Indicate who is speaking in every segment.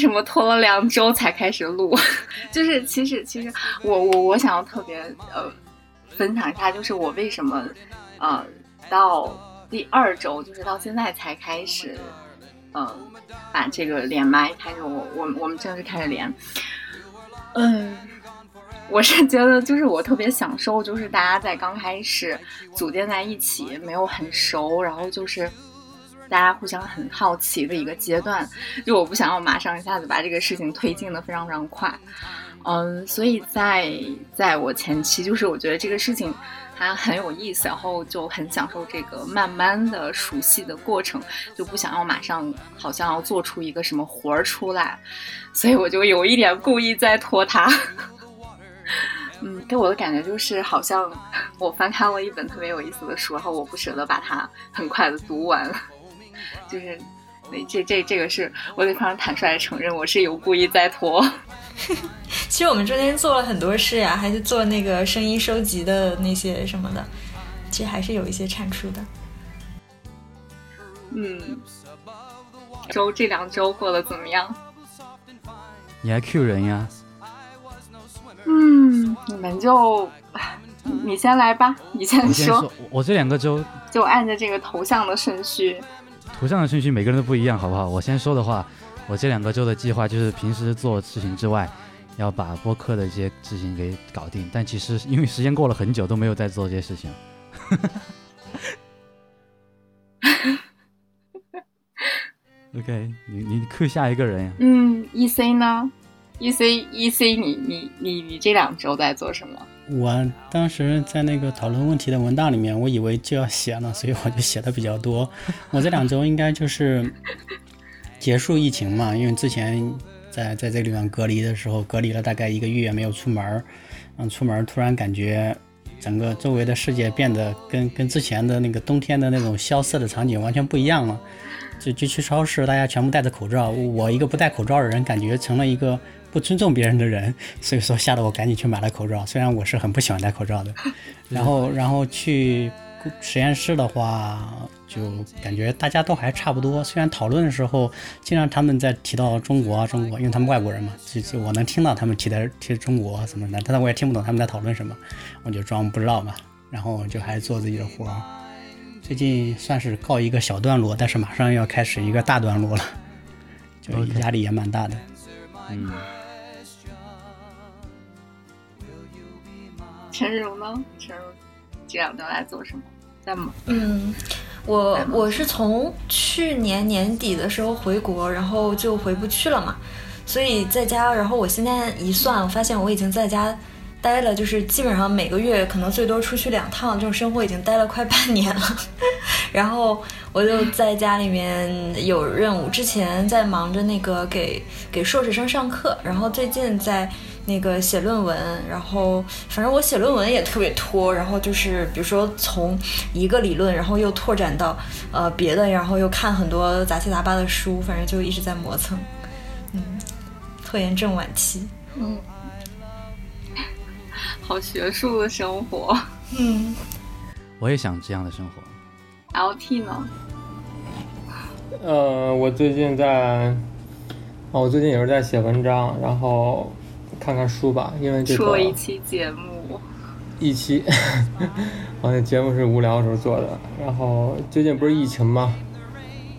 Speaker 1: 什么拖了两周才开始录？就是其实其实我我我想要特别呃分享一下，就是我为什么呃到第二周，就是到现在才开始呃把这个连麦开始，我我我们正式开始连。嗯，我是觉得就是我特别享受，就是大家在刚开始组建在一起，没有很熟，然后就是。大家互相很好奇的一个阶段，就我不想要马上一下子把这个事情推进的非常非常快，嗯，所以在在我前期，就是我觉得这个事情它很有意思，然后就很享受这个慢慢的熟悉的过程，就不想要马上好像要做出一个什么活儿出来，所以我就有一点故意在拖它。嗯，给我的感觉就是好像我翻开了一本特别有意思的书，然后我不舍得把它很快的读完。就是，那这这这个是我得非常坦率的承认，我是有故意在拖。
Speaker 2: 其实我们中间做了很多事呀，还是做那个声音收集的那些什么的，其实还是有一些产出的。
Speaker 1: 嗯，周这两周过得怎么样？
Speaker 3: 你还 Q 人呀？
Speaker 1: 嗯，你们就你先来吧，你先
Speaker 3: 我先说，我这两个周
Speaker 1: 就按着这个头像的顺序。
Speaker 3: 图像的顺序每个人都不一样，好不好？我先说的话，我这两个周的计划就是平时做事情之外，要把播客的一些事情给搞定。但其实因为时间过了很久，都没有在做这些事情。OK，你你 Q 下一个人呀？
Speaker 1: 嗯，E C 呢？E C E C，你你你你这两周在做什么？
Speaker 4: 我当时在那个讨论问题的文档里面，我以为就要写了，所以我就写的比较多。我这两周应该就是结束疫情嘛，因为之前在在这个地方隔离的时候，隔离了大概一个月没有出门儿，嗯，出门儿突然感觉整个周围的世界变得跟跟之前的那个冬天的那种萧瑟的场景完全不一样了。就就去超市，大家全部戴着口罩，我一个不戴口罩的人，感觉成了一个不尊重别人的人，所以说吓得我赶紧去买了口罩。虽然我是很不喜欢戴口罩的，然后然后去实验室的话，就感觉大家都还差不多。虽然讨论的时候，经常他们在提到中国啊中国，因为他们外国人嘛，就就我能听到他们提的提中国什么的，但是我也听不懂他们在讨论什么，我就装不知道嘛，然后就还做自己的活儿。最近算是告一个小段落，但是马上要开始一个大段落了，就压力也蛮大的。
Speaker 3: 嗯，
Speaker 1: 陈柔呢？陈柔这两周来做什么？在忙？
Speaker 2: 嗯，我我是从去年年底的时候回国，然后就回不去了嘛，所以在家。然后我现在一算，我发现我已经在家待了，就是基本上每个月可能最多出去两趟，这种生活已经待了快半年了。然后我就在家里面有任务，之前在忙着那个给给硕士生上课，然后最近在那个写论文，然后反正我写论文也特别拖，然后就是比如说从一个理论，然后又拓展到呃别的，然后又看很多杂七杂八的书，反正就一直在磨蹭。嗯，拖延症晚期。
Speaker 1: 嗯，好学术的生活。
Speaker 2: 嗯，
Speaker 3: 我也想这样的生活。
Speaker 1: LT 呢？
Speaker 5: 呃，我最近在，哦，我最近也是在写文章，然后看看书吧，因为这个
Speaker 1: 一期节目，
Speaker 5: 一期，我那节目是无聊的时候做的。然后最近不是疫情嘛，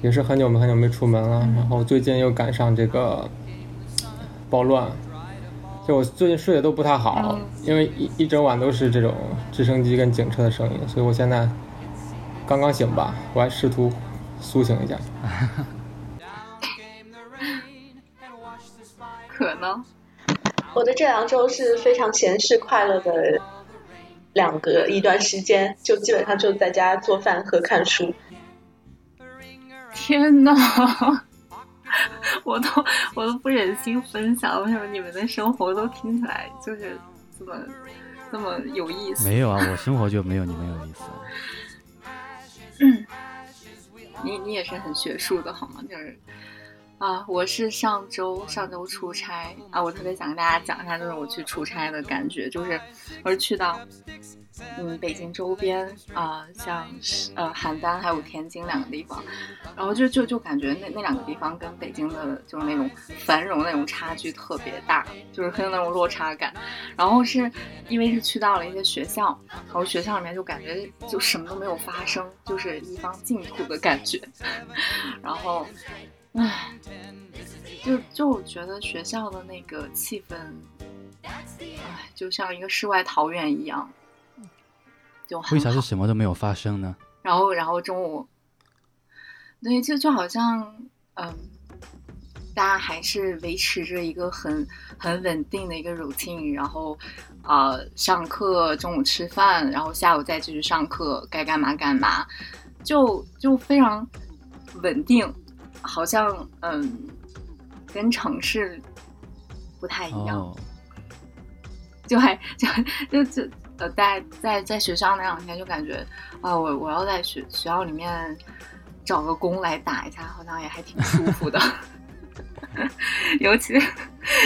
Speaker 5: 也是很久没很久没出门了。然后最近又赶上这个暴乱，就我最近睡得都不太好，因为一一整晚都是这种直升机跟警车的声音，所以我现在刚刚醒吧，我还试图苏醒一下。
Speaker 1: 可呢？
Speaker 6: 我的这两周是非常闲适快乐的两个一段时间，就基本上就在家做饭和看书。
Speaker 1: 天呐，我都我都不忍心分享，为什么你们的生活都听起来就是这么这么有意思？
Speaker 3: 没有啊，我生活就没有你们有意思。
Speaker 1: 你你也是很学术的好吗？就是啊，我是上周上周出差啊，我特别想跟大家讲一下，就是我去出差的感觉，就是我是去到嗯北京周边啊、像是呃邯郸还有天津两个地方，然后就就就感觉那那两个地方跟北京的就是那种繁荣那种差距特别大，就是很有那种落差感。然后是因为是去到了一些学校，然后学校里面就感觉就什么都没有发生，就是一方净土的感觉。然后，唉，就就我觉得学校的那个气氛，唉，就像一个世外桃源一样，就很
Speaker 3: 为啥是什么都没有发生呢？
Speaker 1: 然后然后中午，对，就就好像嗯，大家还是维持着一个很很稳定的一个 routine，然后啊、呃上课中午吃饭，然后下午再继续上课，该干嘛干嘛，就就非常稳定，好像嗯跟城市不太一样。
Speaker 3: 哦，
Speaker 1: 就还就就就呃，在在在学校那两天就感觉啊，我我要在学学校里面找个工来打一下，好像也还挺舒服的。尤其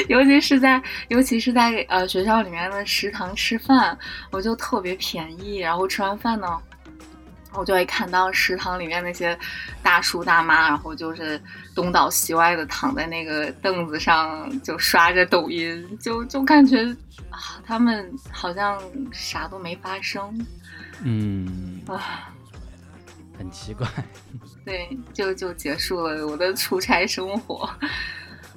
Speaker 1: 尤其是在尤其是在呃学校里面的食堂吃饭，我就特别便宜。然后吃完饭呢，我就会看到食堂里面那些大叔大妈，然后就是东倒西歪的躺在那个凳子上，就刷着抖音，就就感觉啊，他们好像啥都没发生
Speaker 3: 嗯，
Speaker 1: 啊。
Speaker 3: 很奇怪。
Speaker 1: 对，就就结束了我的出差生活。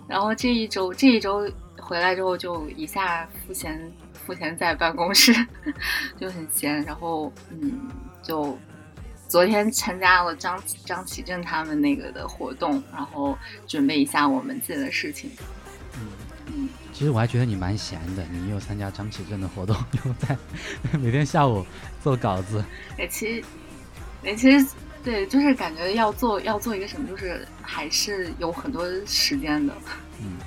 Speaker 1: 然后这一周，这一周回来之后，就一下赋闲赋闲在办公室，就很闲。然后，嗯，就昨天参加了张张启正他们那个的活动，然后准备一下我们自己的事情。嗯嗯，
Speaker 3: 其实我还觉得你蛮闲的，你又参加张启正的活动，又在每天下午做稿子。
Speaker 1: 哎，其实，哎，其实对，就是感觉要做要做一个什么，就是还是有很多时间的。
Speaker 3: 嗯，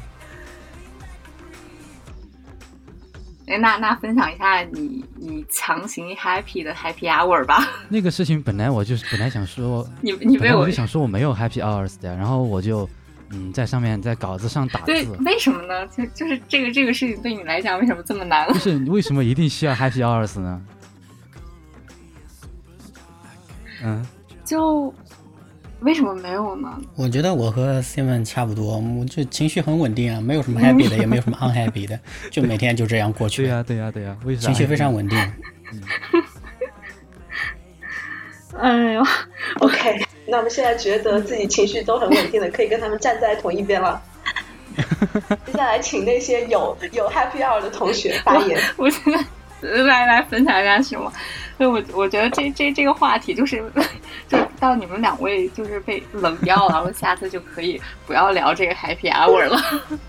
Speaker 1: 哎，那那分享一下你你强行 happy 的 happy hour 吧。
Speaker 3: 那个事情本来我就是本来想说，
Speaker 1: 你你
Speaker 3: 没有我就想说我没有 happy hours 的，然后我就嗯在上面在稿子上打
Speaker 1: 对
Speaker 3: 字，，
Speaker 1: 为什么呢？就就是这个这个事情对你来讲为什么这么难？
Speaker 3: 就是你为什么一定需要 happy hours 呢？嗯，
Speaker 1: 就为什么没有呢？
Speaker 4: 我觉得我和 Simon 差不多，我就情绪很稳定啊，没有什么 happy 的，也没有什么 unhappy 的，就每天就这样过去。
Speaker 3: 对呀、对呀、对呀、为啥？
Speaker 4: 情绪非常稳定。
Speaker 1: 哎呦
Speaker 6: ，OK，那我们现在觉得自己情绪都很稳定的，可以跟他们站在同一边了。接下来请那些有有 happy hour 的同学发言。
Speaker 1: 我现在来来分享一下什么？所以我我觉得这这这个话题就是，就到你们两位就是被冷掉了，我下次就可以不要聊这个 happy hour 了。
Speaker 3: 嗯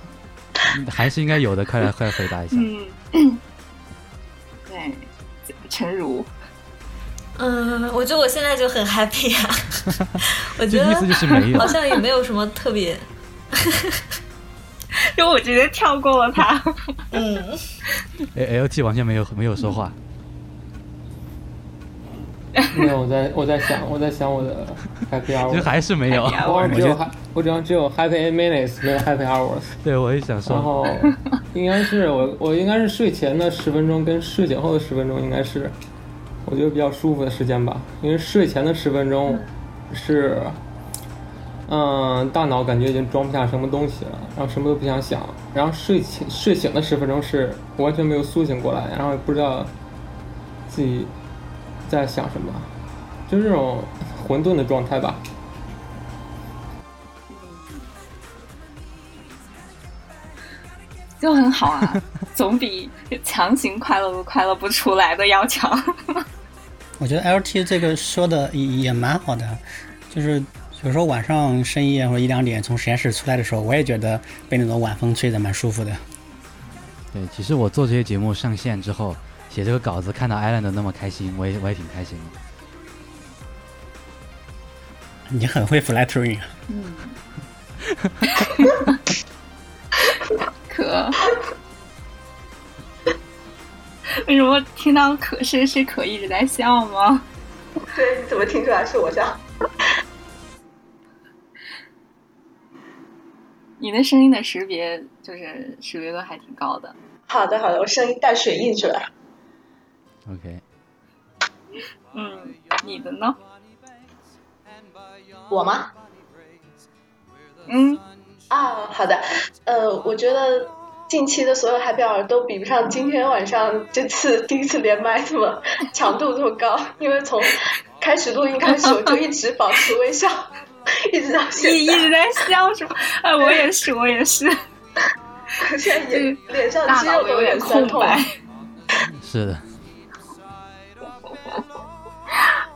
Speaker 3: 还是应该有的，快来快来回答一下。
Speaker 1: 嗯，对，陈如，
Speaker 2: 嗯，我觉得我现在就很 happy 啊，我觉得
Speaker 3: 意思就是没有
Speaker 2: 好像也没有什么特别，
Speaker 1: 因为我直接跳过了他。
Speaker 2: 嗯
Speaker 3: ，L T 完全没有没有说话，
Speaker 5: 没有，我在我在想我在想我的 happy hour，
Speaker 3: 还是没有。
Speaker 5: 我只有
Speaker 3: 我
Speaker 5: 只有只有 happy minutes，没有 happy hours。
Speaker 3: 对，我也想说。
Speaker 5: 然，后 应该是我我应该是睡前的十分钟跟睡醒后的十分钟应该是我觉得比较舒服的时间吧，因为睡前的十分钟是，嗯，大脑感觉已经装不下什么东西了，然后什么都不想想，然后睡前睡醒的十分钟是我完全没有苏醒过来，然后也不知道自己在想什么，就是这种混沌的状态吧。
Speaker 1: 就很好啊，总比强行快乐都快乐不出来的要强。
Speaker 4: 我觉得 LT 这个说的也也蛮好的，就是有时候晚上深夜或者一两点从实验室出来的时候，我也觉得被那种晚风吹着蛮舒服的。
Speaker 3: 对，其实我做这些节目上线之后，写这个稿子，看到 Island 那么开心，我也我也挺开心的。
Speaker 4: 你很会 flattering 啊！
Speaker 1: 可为什么听到可是是可一直在笑吗？
Speaker 6: 对，你怎么听出来是我笑？
Speaker 1: 你的声音的识别就是识别度还挺高的。
Speaker 6: 好的，好的，我声音带水印出来。
Speaker 3: OK，
Speaker 1: 嗯，你的呢？
Speaker 6: 我吗？
Speaker 1: 嗯，
Speaker 6: 啊，好的，呃，我觉得近期的所有 happy hour 都比不上今天晚上这次第一次连麦这么 强度这么高，因为从开始录音开始我就一直保持微笑，一直到现在，
Speaker 1: 一一直在笑什么？哎，我也是，我也是，
Speaker 6: 现在脸脸上
Speaker 1: 大
Speaker 6: 肌肉都有
Speaker 1: 有点
Speaker 6: 点酸痛。
Speaker 1: 空白，
Speaker 3: 是的，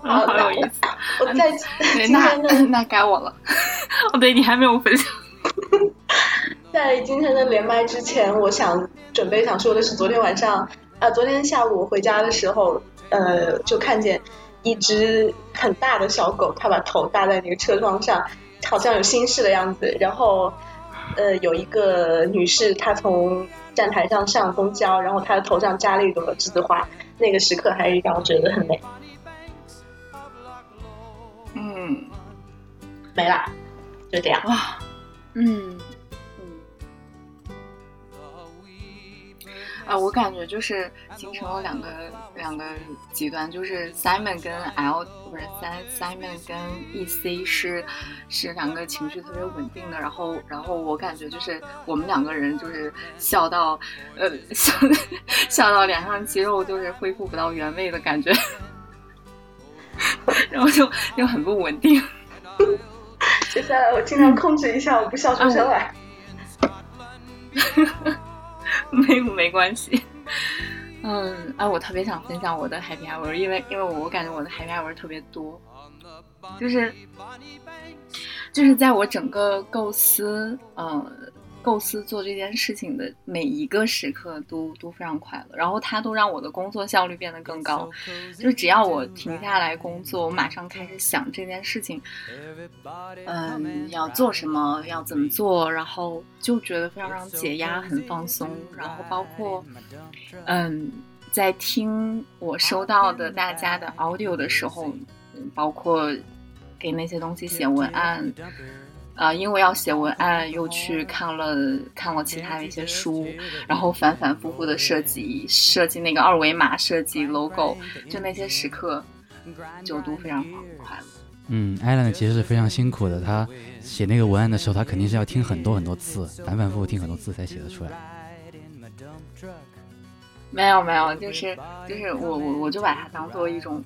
Speaker 1: 好有意思。
Speaker 6: 我在，今
Speaker 1: 那
Speaker 6: 天的
Speaker 1: 那该我了。哦，对你还没有分享。
Speaker 6: 在今天的连麦之前，我想准备想说的是，昨天晚上，呃，昨天下午我回家的时候，呃，就看见一只很大的小狗，它把头搭在那个车窗上，好像有心事的样子。然后，呃，有一个女士，她从站台上上公交，然后她的头上扎了一朵栀子花，那个时刻还是让我觉得很美。
Speaker 1: 嗯，
Speaker 6: 没啦，就这样。
Speaker 1: 哇，嗯嗯。啊，我感觉就是形成了两个两个极端，就是 Simon 跟 L 不是 Simon 跟 EC 是是两个情绪特别稳定的，然后然后我感觉就是我们两个人就是笑到呃笑笑到脸上肌肉就是恢复不到原位的感觉，然后就又很不稳定。
Speaker 6: 接下来我尽量控制一下，我不笑出声来。
Speaker 1: 没没关系。嗯，啊，我特别想分享我的 happy hour，因为因为我感觉我的 happy hour 特别多，就是就是在我整个构思，呃，构思做这件事情的每一个时刻都都非常快乐，然后它都让我的工作效率变得更高。就只要我停下来工作，我马上开始想这件事情，嗯，要做什么，要怎么做，然后就觉得非常让解压，很放松。然后包括，嗯，在听我收到的大家的 audio 的时候，嗯包括给那些东西写文案。啊、因为要写文案，又去看了看了其他的一些书，然后反反复复的设计设计那个二维码，设计 logo，就那些时刻，就都非常快乐。
Speaker 3: 嗯，Island 其实是非常辛苦的，他写那个文案的时候，他肯定是要听很多很多次，反反复复听很多次才写得出来。
Speaker 1: 没有没有，就是就是我我我就把它当做一种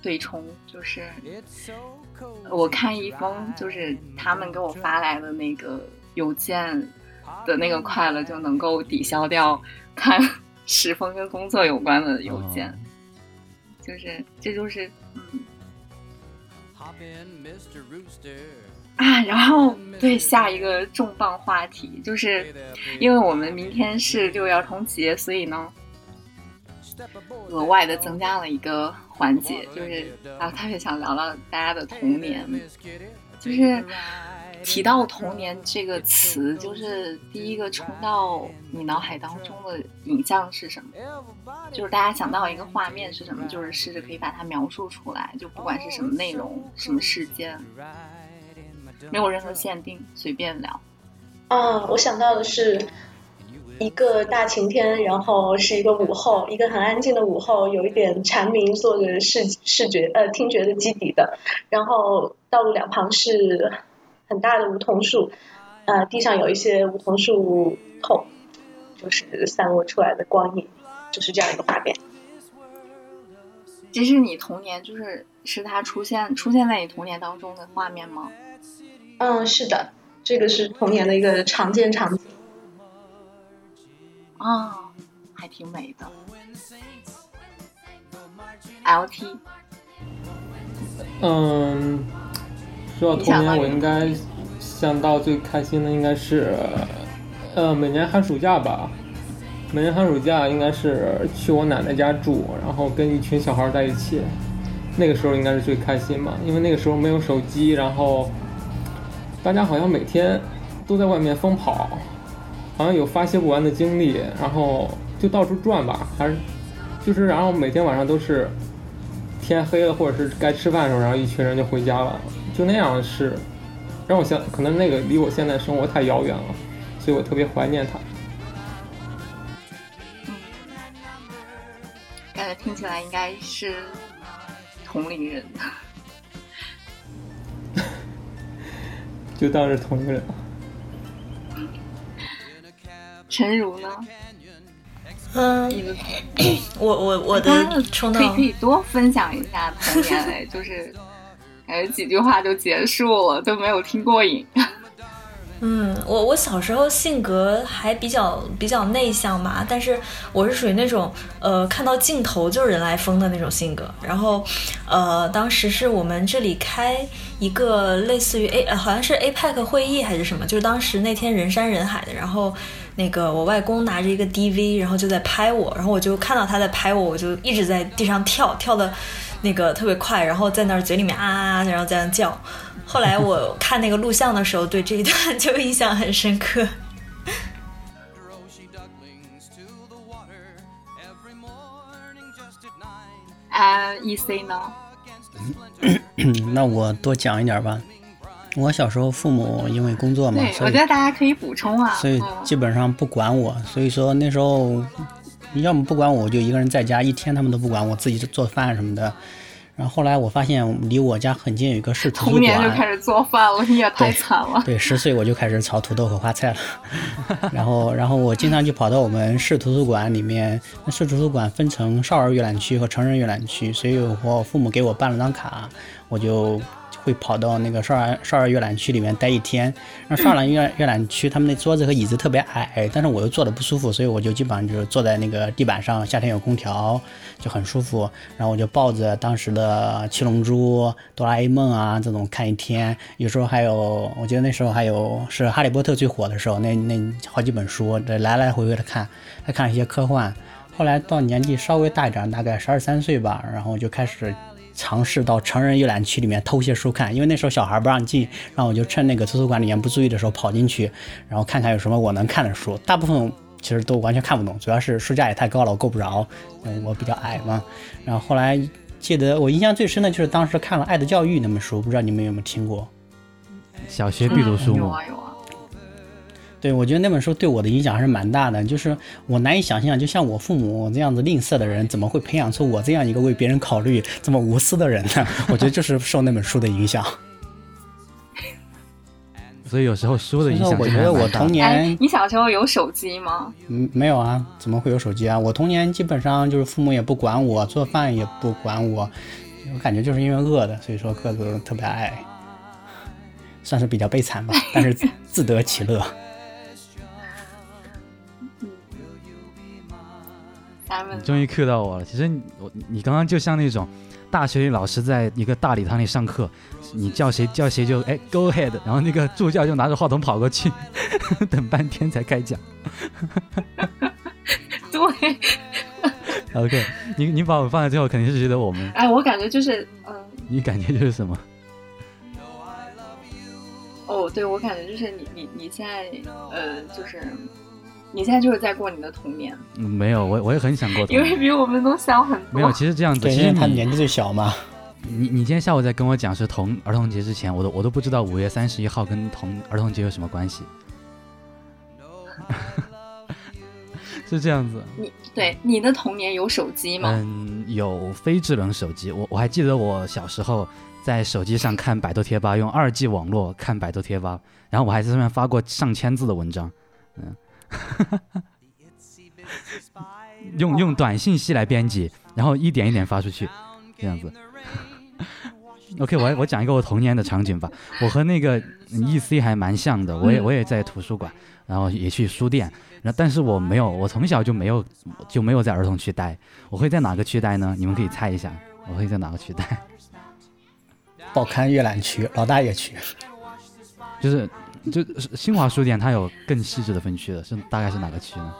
Speaker 1: 对冲，就是我看一封就是他们给我发来的那个邮件的那个快乐，就能够抵消掉看十封跟工作有关的邮件，
Speaker 3: 哦
Speaker 1: 就是这就是嗯。啊，然后对下一个重磅话题，就是因为我们明天是六一儿童节，所以呢，额外的增加了一个环节，就是啊，特别想聊聊大家的童年，就是提到童年这个词，就是第一个冲到你脑海当中的影像是什么？就是大家想到一个画面是什么，就是试着可以把它描述出来，就不管是什么内容、什么事件，没有任何限定，随便聊。
Speaker 6: 嗯，我想到的是一个大晴天，然后是一个午后，一个很安静的午后，有一点蝉鸣做着视视觉呃听觉的基底的，然后道路两旁是。很大的梧桐树，呃，地上有一些梧桐树透，就是散落出来的光影，就是这样一个画面。
Speaker 1: 这是你童年，就是是他出现出现在你童年当中的画面吗？
Speaker 6: 嗯，是的，这个是童年的一个常见场景。
Speaker 1: 啊，还挺美的。L T。
Speaker 5: 嗯。说到童年，我应该想到最开心的应该是，呃，每年寒暑假吧。每年寒暑假应该是去我奶奶家住，然后跟一群小孩在一起。那个时候应该是最开心嘛，因为那个时候没有手机，然后大家好像每天都在外面疯跑，好像有发泄不完的精力，然后就到处转吧，还是就是然后每天晚上都是天黑了或者是该吃饭的时候，然后一群人就回家了。就那样是，让我想，可能那个离我现在生活太遥远了，所以我特别怀念他。
Speaker 1: 感觉听起来应该是同龄人，
Speaker 5: 就当是同龄人。
Speaker 1: 陈如呢？
Speaker 2: 嗯，我我我的冲
Speaker 1: 可以可以多分享一下童年哎，就是。感觉几句话就结束了，都没有听过瘾。
Speaker 2: 嗯，我我小时候性格还比较比较内向嘛，但是我是属于那种呃看到镜头就是人来疯的那种性格。然后呃，当时是我们这里开一个类似于 A 好像是 APEC 会议还是什么，就是当时那天人山人海的，然后那个我外公拿着一个 DV，然后就在拍我，然后我就看到他在拍我，我就一直在地上跳跳的。那个特别快，然后在那儿嘴里面啊啊啊，然后在那叫。后来我看那个录像的时候，对这一段就印象很深刻。
Speaker 1: 啊，E C 呢？
Speaker 4: 那我多讲一点吧。我小时候父母因为工作嘛，
Speaker 1: 我觉得大家可以补充啊。
Speaker 4: 所以基本上不管我，所以说那时候。要么不管我，我就一个人在家，一天他们都不管我，自己做饭什么的。然后后来我发现离我家很近有一个市图书馆，童
Speaker 1: 年就开始做饭了，你也太惨了。
Speaker 4: 对，十岁我就开始炒土豆和花菜了。然后，然后我经常就跑到我们市图书馆里面，那市图书馆分成少儿阅览区和成人阅览区，所以我父母给我办了张卡，我就。会跑到那个少儿少儿阅览区里面待一天，然后少儿阅阅览区他们那桌子和椅子特别矮，但是我又坐的不舒服，所以我就基本上就是坐在那个地板上，夏天有空调就很舒服。然后我就抱着当时的七龙珠、哆啦 A 梦啊这种看一天，有时候还有，我觉得那时候还有是哈利波特最火的时候，那那好几本书，这来来回回的看，还看一些科幻。后来到年纪稍微大一点，大概十二三岁吧，然后就开始。尝试到成人阅览区里面偷些书看，因为那时候小孩不让进，然后我就趁那个图书馆里面不注意的时候跑进去，然后看看有什么我能看的书。大部分其实都完全看不懂，主要是书架也太高了，我够不着，嗯，我比较矮嘛。然后后来记得我印象最深的就是当时看了《爱的教育》那本书，不知道你们有没有听过？
Speaker 3: 小学必读书
Speaker 1: 目。
Speaker 4: 对，我觉得那本书对我的影响还是蛮大的。就是我难以想象，就像我父母这样子吝啬的人，怎么会培养出我这样一个为别人考虑、这么无私的人呢？我觉得就是受那本书的影响。
Speaker 3: 所以有时候书的影响，
Speaker 4: 我觉得我童年，
Speaker 1: 你小时候有手机吗？
Speaker 4: 嗯，没有啊，怎么会有手机啊？我童年基本上就是父母也不管我，做饭也不管我，我感觉就是因为饿的，所以说个子特别矮，算是比较悲惨吧，但是自 得其乐。
Speaker 3: 终于 cue 到我了。其实我你刚刚就像那种大学里老师在一个大礼堂里上课，你叫谁叫谁就哎 Go ahead，然后那个助教就拿着话筒跑过去，等半天才开讲。
Speaker 1: 对。
Speaker 3: OK，你你把我放在最后，肯定是觉得我们
Speaker 1: 哎，我感觉就是嗯，
Speaker 3: 你感觉就是什么？
Speaker 1: 哦，对，我感觉就是你你你现在呃，就是你现在就是在过你的童年，
Speaker 3: 嗯没有，我我也很想过童
Speaker 1: 因为。比我们都小很多。
Speaker 3: 没有，其实这样子，其实你
Speaker 4: 他年纪最小嘛。
Speaker 3: 你你今天下午在跟我讲是童儿童节之前，我都我都不知道五月三十一号跟童儿童节有什么关系。是这样子，
Speaker 1: 你对你的童年有手机吗？
Speaker 3: 嗯，有非智能手机，我我还记得我小时候在手机上看百度贴吧，用二 G 网络看百度贴吧，然后我还在上面发过上千字的文章，嗯，用用短信息来编辑，然后一点一点发出去，这样子。OK，我我讲一个我童年的场景吧。我和那个 EC 还蛮像的，我也
Speaker 1: 嗯
Speaker 3: 我也在图书馆，然后也去书店，然后但是我没有，我从小就没有就没有在儿童区待。我会在哪个区待呢？你们可以猜一下，我会在哪个区待？
Speaker 4: 报刊阅览区、老大爷区，
Speaker 3: 就是就新华书店，它有更细致的分区的，是大概是哪个区呢？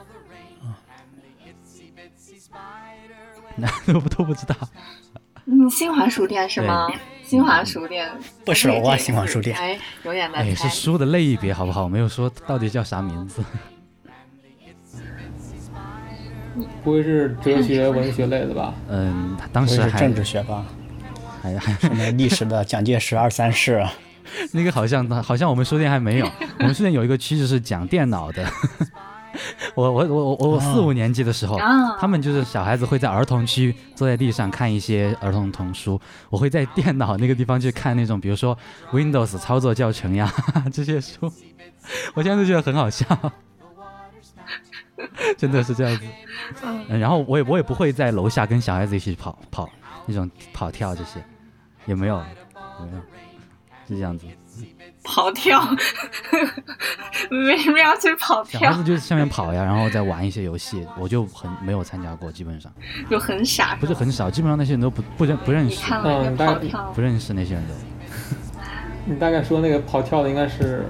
Speaker 3: 那 都不都不知道。
Speaker 1: 嗯，新华书店是吗？新华书店
Speaker 4: 不熟啊新华书店
Speaker 1: 哎，有点难
Speaker 3: 哎，
Speaker 1: 猜
Speaker 3: 是。书的类别好不好？我没有说到底叫啥名字。
Speaker 5: 不会是哲学、文学类的吧？
Speaker 3: 嗯，他当时还
Speaker 4: 不是政治学吧？
Speaker 3: 还还
Speaker 4: 什么历史的蒋介石二三事啊？
Speaker 3: 那个好像好像我们书店还没有，我们书店有一个区就是讲电脑的。我我我我我四五年级的时候，
Speaker 1: 啊。
Speaker 3: 他们就是小孩子会在儿童区坐在地上看一些儿童童书，我会在电脑那个地方去看那种，比如说 Windows 操作教程呀这些书，我现在都觉得很好笑，真的是这样子。嗯，然后我也我也不会在楼下跟小孩子一起跑跑那种跑跳这些，也没有，也没有，是这样子。
Speaker 1: 跑跳，为什么要去跑跳？
Speaker 3: 小孩子就是下面跑呀，然后再玩一些游戏，我就很没有参加过，基本上
Speaker 1: 就很傻。
Speaker 3: 不是很少，基本上那些人都不不认不认
Speaker 1: 你
Speaker 3: 识，
Speaker 5: 嗯大概
Speaker 1: 跑跳
Speaker 3: 不，认识那些人都。
Speaker 5: 你大概说那个跑跳的应该是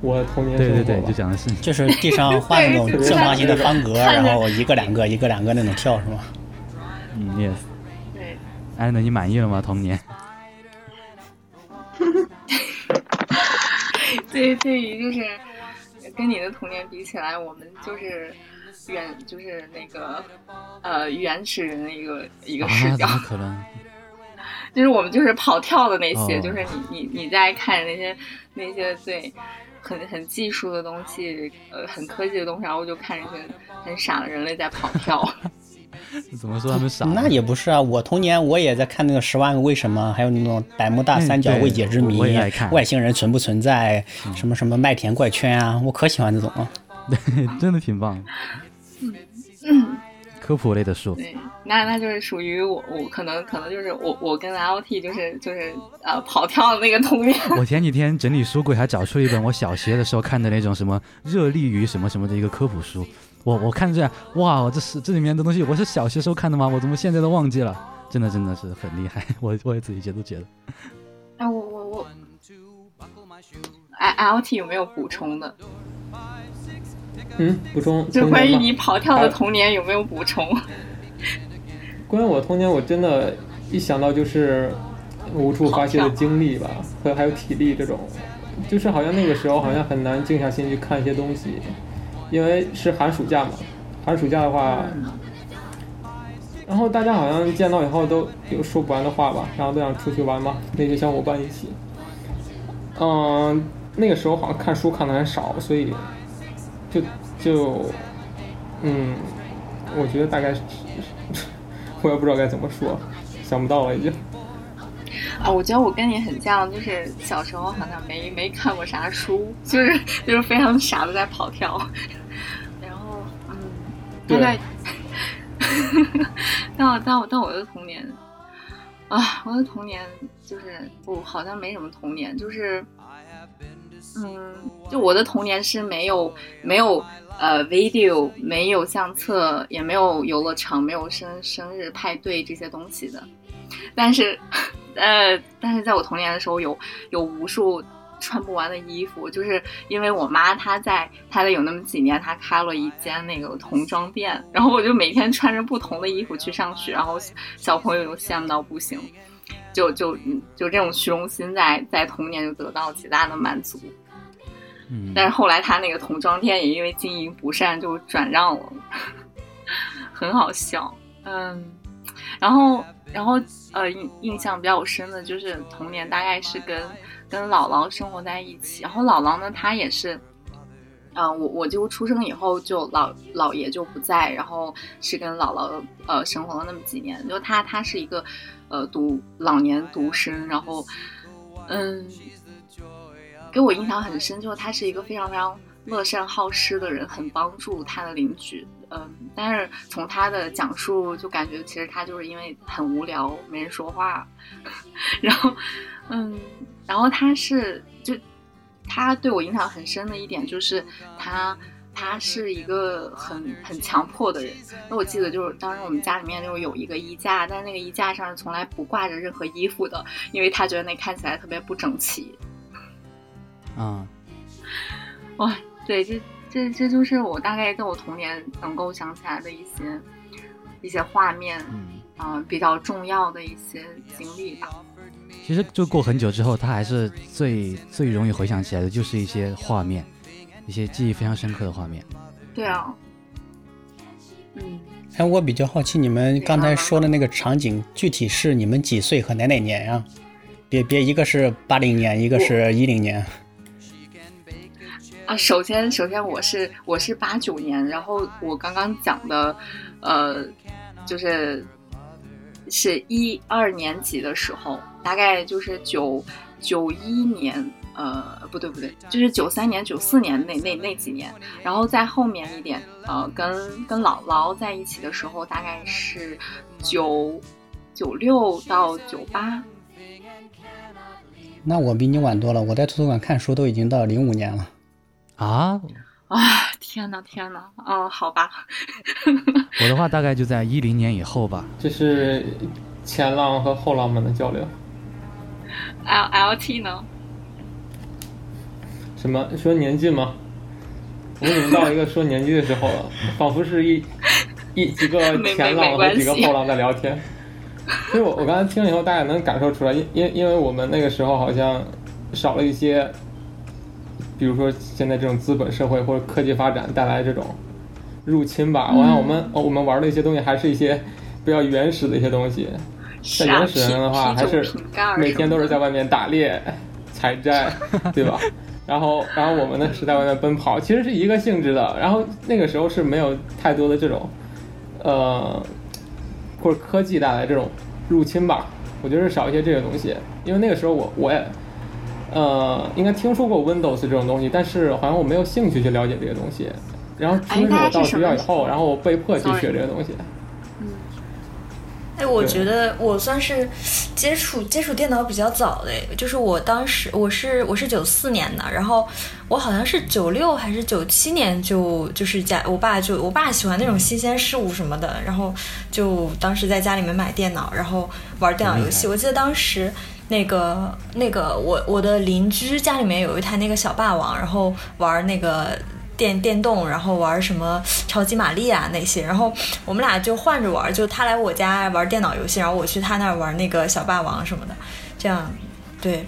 Speaker 5: 我童年
Speaker 3: 对对对，就讲的是
Speaker 4: 就是地上画那种正方形的方格，然后一个两个一个两个那种跳是吗？
Speaker 3: 嗯，yes。
Speaker 1: 对，
Speaker 3: 安娜，你满意了吗？童年？
Speaker 1: 对，对于就是跟你的童年比起来，我们就是原就是那个呃原始人的一个一个视
Speaker 3: 啊，
Speaker 1: 角？就是我们就是跑跳的那些，
Speaker 3: 哦
Speaker 1: 就是你你你在看那些那些对很很技术的东西，呃，很科技的东西，然后就看这些很傻的人类在跑跳。
Speaker 3: 怎么说他们傻？
Speaker 4: 那也不是啊，我童年我也在看那个《十万个为什么》，还有那种百慕大三角未解之谜
Speaker 3: 我也爱看，嗯
Speaker 4: 外星人存不存在，什么什么麦田怪圈啊，我可喜欢这种了。
Speaker 3: 真的挺棒。
Speaker 1: 嗯，
Speaker 3: 科普类的书，
Speaker 1: 对，那那就是属于我我可能可能就是我我跟 LT 就是就是呃跑跳的那个童年。
Speaker 3: 我前几天整理书柜，还找出了一本我小学的时候看的那种什么热力与什么什么的一个科普书。我我看这样，哇，这是这里面的东西，我是小学时候看的吗？我怎么现在都忘记了？真的真的是很厉害，我我也自己觉得觉得。
Speaker 1: 哎，我我我，L T 有没有补充的？
Speaker 5: 嗯，补充
Speaker 1: 就关于你跑跳的童年有没有补充？
Speaker 5: 关于我童年，我真的，一想到就是无处发泄的精力吧，和还有体力这种，就是好像那个时候好像很难静下心去看一些东西，因为是寒暑假嘛。寒暑假的话，然后大家好像见到以后都有说不完的话吧，然后都想出去玩嘛，那些小伙伴一起。嗯，那个时候好像看书看的很少，所以就就嗯，我觉得大概。我也不知道该怎么说，想不到了已经。
Speaker 1: 啊，我觉得我跟你很像，就是小时候好像没没看过啥书，就是就是非常傻的在跑跳，然后嗯，大
Speaker 5: 对。
Speaker 1: 概，但我但我但我的童年啊，我的童年就是我好像没什么童年，就是嗯，就我的童年是没有没有呃 video，没有相册，也没有游乐场，没有生生日派对这些东西的，但是呃，但是在我童年的时候有有无数穿不完的衣服，就是因为我妈她在她的有那么几年，她开了一间那个童装店，然后我就每天穿着不同的衣服去上学，然后小朋友又羡慕到不行。就就就这种虚荣心在在童年就得到极大的满足。
Speaker 3: 嗯，
Speaker 1: 但是后来他那个童装店也因为经营不善就转让了，很好笑。嗯，然后然后呃印印象比较深的就是童年大概是跟跟姥姥生活在一起，然后姥姥呢她也是。嗯，我我就出生以后就老姥爷就不在，然后是跟姥姥呃生活了那么几年。就他他是一个呃独老年独生，然后嗯，给我印象很深，就是他是一个非常非常乐善好施的人，很帮助他的邻居。嗯，但是从他的讲述就感觉其实他就是因为很无聊没人说话，然后嗯，然后他是就。他对我影响很深的一点就是他，他是一个很很强迫的人。那我记得就是当时我们家里面就有一个衣架，但是那个衣架上是从来不挂着任何衣服的，因为他觉得那看起来特别不整齐。
Speaker 3: 啊，
Speaker 1: 哇，对，这这这就是我大概在我童年能够想起来的一些一些画面，嗯，比较重要的一些经历吧。
Speaker 3: 其实就过很久之后，他还是最最容易回想起来的，就是一些画面，一些记忆非常深刻的画面。
Speaker 1: 对啊，嗯。
Speaker 4: 哎，我比较好奇，你们刚才说的那个场景，具体是你们几岁和哪哪年呀？别别，一个是八零年，一个是一零年。
Speaker 1: 啊，首先首先我是我是八九年，然后我刚刚讲的，呃，就是是一二年级的时候。大概就是九九一年，呃，不对不对，就是九三年、九四年那那那几年，然后在后面一点，呃，跟跟姥姥在一起的时候，大概是九九六到九八。
Speaker 4: 那我比你晚多了，我在图书馆看书都已经到零五年了。
Speaker 3: 啊？
Speaker 1: 啊！天哪天哪！哦，好吧。
Speaker 3: 我的话大概就在一零年以后吧。
Speaker 5: 这是前浪和后浪们的交流。
Speaker 1: L L T 呢？
Speaker 5: 什么说年纪吗？我们怎么到一个说年纪的时候了？仿佛是一一几个前浪和几个后浪在聊天。所以我我刚才听了以后，大家能感受出来，因因因为我们那个时候好像少了一些，比如说现在这种资本社会或者科技发展带来这种入侵吧。我想我们我们玩的一些东西，还是一些比较原始的一些东西。在原始人的话，还是每天都是在外面打猎、采摘，对吧？然后，然后我们呢是在外面奔跑，其实是一个性质的。然后那个时候是没有太多的这种，呃，或者科技带来这种入侵吧。我觉得是少一些这个东西，因为那个时候我我也，呃，应该听说过 Windows 这种东西，但是好像我没有兴趣去了解这些东西。然后，除非是我到学校以后，然后我被迫去学这个东西。
Speaker 2: 嗯哎，我觉得我算是接触接触电脑比较早的，就是我当时我是我是九四年的，然后我好像是九六还是九七年就就是家我爸就我爸喜欢那种新鲜事物什么的，然后就当时在家里面买电脑，然后玩电脑游戏。我记得当时那个那个我我的邻居家里面有一台那个小霸王，然后玩那个。电电动，然后玩什么超级玛丽啊那些，然后我们俩就换着玩，就他来我家玩电脑游戏，然后我去他那儿玩那个小霸王什么的，这样，对，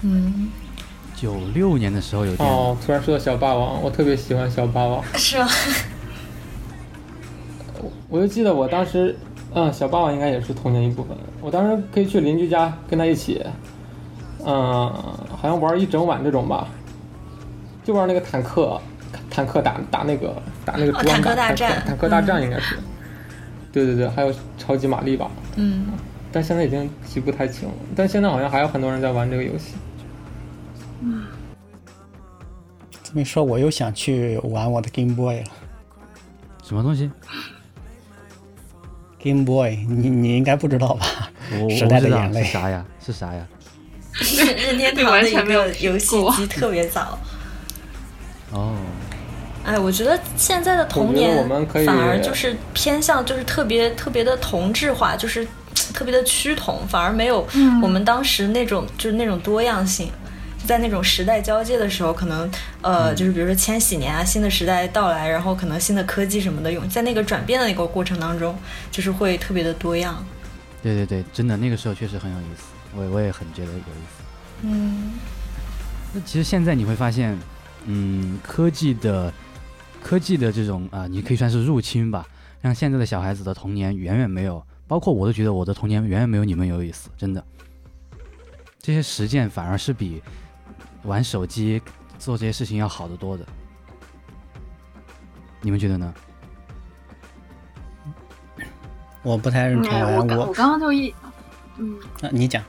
Speaker 2: 嗯。
Speaker 3: 九六年的时候有
Speaker 5: 哦，突然说到小霸王，我特别喜欢小霸王。
Speaker 2: 是吗？
Speaker 5: 我我就记得我当时，嗯，小霸王应该也是童年一部分。我当时可以去邻居家跟他一起，嗯，好像玩一整晚这种吧。就玩那个坦克，坦克打打那个打那个坦
Speaker 2: 克大战，
Speaker 5: 坦克大战应该是，对对对，还有超级玛丽吧，
Speaker 2: 嗯，
Speaker 5: 但现在已经记不太清了，但现在好像还有很多人在玩这个游戏。
Speaker 2: 嗯，
Speaker 4: 这么一说，我又想去玩我的 Game Boy 了。
Speaker 3: 什么东西
Speaker 4: ？Game Boy，你你应该不知道吧？
Speaker 3: 时代的眼泪是啥呀？是啥呀？
Speaker 2: 任天堂 的一个游戏机，特别早。
Speaker 3: 哦，
Speaker 2: 哎，我觉得现在的童年反而就是偏向就是特别特别的同质化，就是 特别的趋同，反而没有我们当时那种就是那种多样性。在那种时代交接的时候，可能呃，就是比如说千禧年啊，新的时代到来，然后可能新的科技什么的，用在那个转变的那个过程当中，就是会特别的多样。
Speaker 3: 对对对，真的那个时候确实很有意思，我我也很觉得有意思。
Speaker 2: 嗯，
Speaker 3: 那其实现在你会发现，嗯，科技的科技的这种啊、你可以算是入侵吧，让现在的小孩子的童年远远没有，包括我都觉得我的童年远远没有你们有意思，真的。这些实践反而是比玩手机做这些事情要好得多的，你们觉得呢？
Speaker 4: 我不太认
Speaker 1: 嗯，
Speaker 4: 同
Speaker 1: 我刚我
Speaker 4: 我
Speaker 1: 刚刚就一，嗯，
Speaker 4: 那你讲。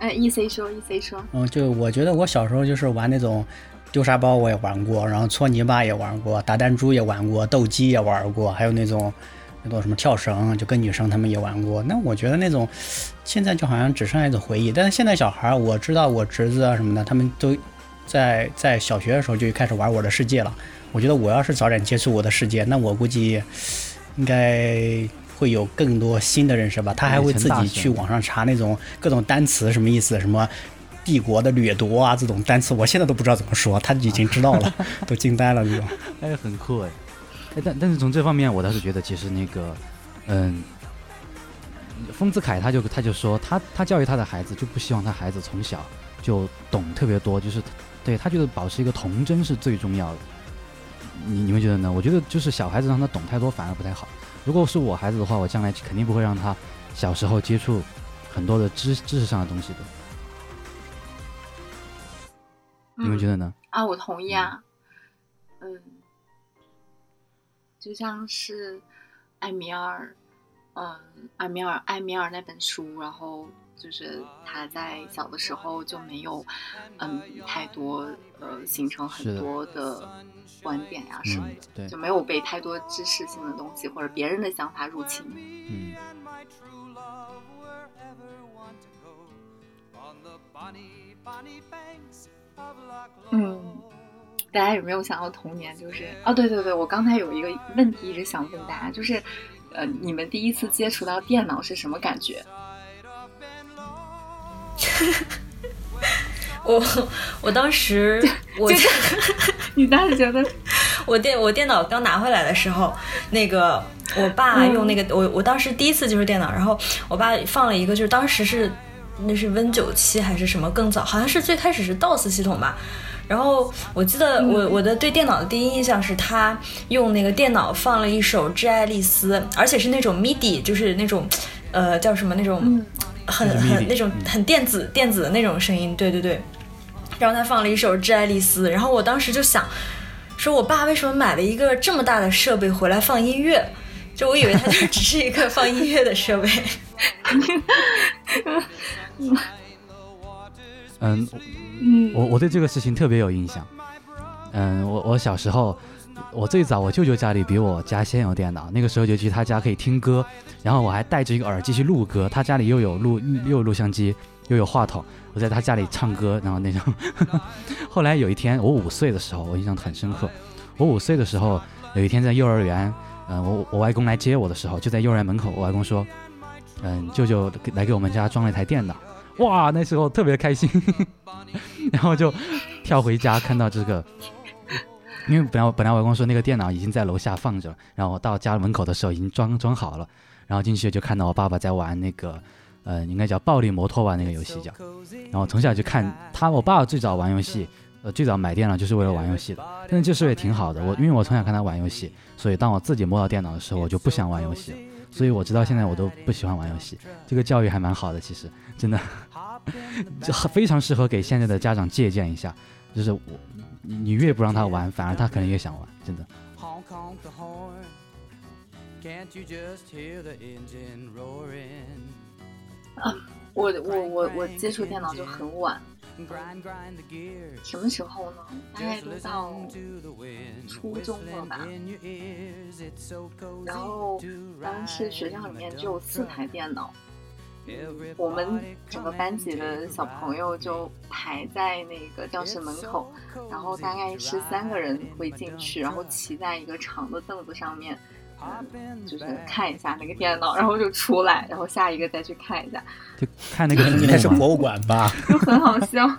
Speaker 1: 哎，E C 说，E C 说，
Speaker 4: 嗯，就我觉得我小时候就是玩那种丢沙包我也玩过，然后搓泥巴也玩过，打弹珠也玩过，斗鸡也玩过，还有那种那种什么跳绳，就跟女生她们也玩过。那我觉得那种现在就好像只剩下一种回忆。但是现在小孩儿，我知道我侄子啊什么的，他们都在在小学的时候就开始玩我的世界了。我觉得我要是早点接触我的世界，那我估计应该会有更多新的认识吧。他还会自己去网上查那种各种单词什么意思，什么帝国的掠夺啊这种单词，我现在都不知道怎么说，他已经知道了，都惊呆了那种。
Speaker 3: 哎，很酷哎，哎，但但是从这方面，我倒是觉得其实那个，嗯，丰子恺他就他就说他他教育他的孩子就不希望他孩子从小就懂特别多，就是对他觉得保持一个童真是最重要的。你你们觉得呢？我觉得就是小孩子让他懂太多反而不太好。如果是我孩子的话，我将来肯定不会让他小时候接触很多的知知识上的东西的。你们觉
Speaker 1: 得
Speaker 3: 得呢？
Speaker 1: 啊？我同意啊，嗯，就像是艾米尔，嗯，艾米尔艾米尔那本书，然后就是他在小的时候就没有，嗯，太多呃形成很多的观点呀、什么
Speaker 3: 嗯
Speaker 1: 的，，
Speaker 3: 对，
Speaker 1: 就没有被太多知识性的东西或者别人的想法入侵。
Speaker 3: 嗯。
Speaker 1: 嗯，大家有没有想到童年？就是哦，对对对，我刚才有一个问题一直想问大家，就是呃，你们第一次接触到电脑是什么感觉？
Speaker 2: 我我当时我
Speaker 1: 就 你当时觉得
Speaker 2: 我电我电脑刚拿回来的时候，那个我爸用那个、我我当时第一次就是电脑，然后我爸放了一个，就是当时是那是 Win 九七还是什么更早，好像是最开始是 DOS 系统吧。然后我记得我我的对电脑的第一印象是他用那个电脑放了一首《致爱丽丝》，而且是那种 MIDI，就是那种呃叫什么那种
Speaker 1: 嗯
Speaker 2: 很很那种
Speaker 3: 嗯
Speaker 2: 很电子电子的那种声音，对对对。然后他放了一首《致爱丽丝》，然后我当时就想，说我爸为什么买了一个这么大的设备回来放音乐？就我以为它就只是一个放音乐的设备。
Speaker 3: 嗯，
Speaker 1: 嗯
Speaker 3: 我我对这个事情特别有印象。嗯，我我小时候，我最早我舅舅家里比我家先有电脑，那个时候就去他家可以听歌，然后我还带着一个耳机去录歌，他家里又有录又有录像机，又有话筒，我在他家里唱歌，然后那种。后来有一天我五岁的时候，我印象很深刻。我五岁的时候，有一天在幼儿园，嗯、我我外公来接我的时候，就在幼儿园门口，我外公说，嗯，舅舅来给我们家装了一台电脑。哇，那时候特别开心，然后就跳回家看到这个，因为本来本来我公说那个电脑已经在楼下放着，然后我到家门口的时候已经装装好了，然后进去就看到我爸爸在玩那个，呃，应该叫暴力摩托吧那个游戏叫，然后从小就看他，我爸爸最早玩游戏，呃，最早买电脑就是为了玩游戏的，但是这事也挺好的，我因为我从小看他玩游戏，所以当我自己摸到电脑的时候，我就不想玩游戏了。所以我直到现在我都不喜欢玩游戏，这个教育还蛮好的，其实真的，就非常适合给现在的家长借鉴一下。就是我，你越不让他玩，反而他可能越想玩，真的。
Speaker 1: 我我我我接触电脑就很晚，什么时候呢？大概都到初中了吧。然后当时学校里面只有四台电脑，我们整个班级的小朋友就排在那个教室门口，然后大概是三个人会进去，然后骑在一个长的凳子上面，嗯，就是看一下那个电脑，然后就出来，然后下一个再去看一下，
Speaker 3: 就看那个
Speaker 4: 应该是博物馆吧？
Speaker 1: 就很好笑。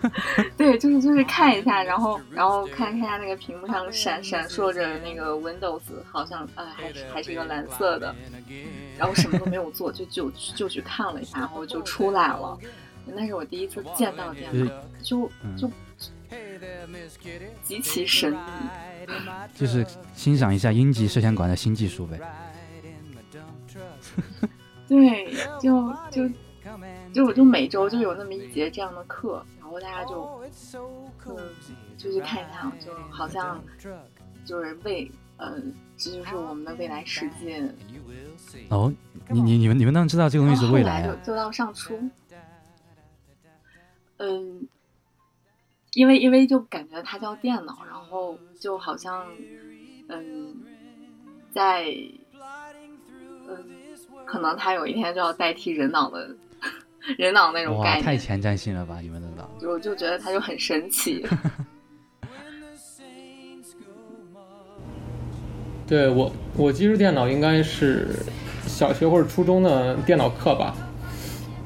Speaker 1: 对，就是就是看一下，然后然后看看一下那个屏幕上闪闪烁着那个 Windows，好像呃还是还是一个蓝色的，然后什么都没有做，就就就去看了一下，然后就出来了。那是我第一次见到电脑，就就极其神秘。
Speaker 3: 就是欣赏一下英吉摄像馆的新技术呗。
Speaker 1: 对，就就就我就每周就有那么一节这样的课，然后大家就嗯就去看一看，就好像就是未呃，这就是我们的未来世界。
Speaker 3: 哦，你你你们你们当然知道这个东西是未来
Speaker 1: 啊？就到上初，嗯，因为因为就感觉它叫电脑，然后就好像嗯在嗯。可能他有一天就要代替人脑的，人脑那种概念，
Speaker 3: 太前瞻性了吧？你们的脑，
Speaker 1: 就就觉得它就很神奇。
Speaker 5: 对我，我接触电脑应该是小学或者初中的电脑课吧。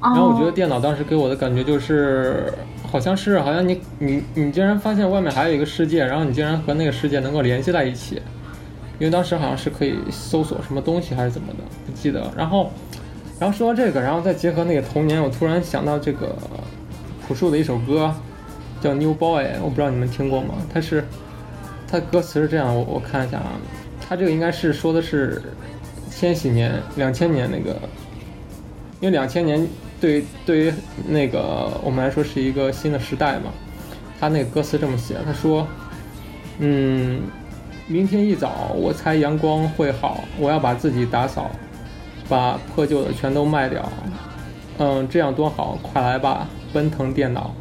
Speaker 5: 然后我觉得电脑当时给我的感觉就是，好像是好像你你你竟然发现外面还有一个世界，然后你竟然和那个世界能够联系在一起。因为当时好像是可以搜索什么东西还是怎么的，不记得。然后，然后说到这个，然后再结合那个童年，我突然想到这个朴树的一首歌，叫《New Boy》，我不知道你们听过吗？它是，它歌词是这样，我我看一下啊，它这个应该是说的是千禧年、两千年那个，因为两千年对于对于那个我们来说是一个新的时代嘛。他那个歌词这么写，他说，嗯。明天一早，我猜阳光会好。我要把自己打扫，把破旧的全都卖掉。嗯，这样多好！快来吧，奔腾电脑，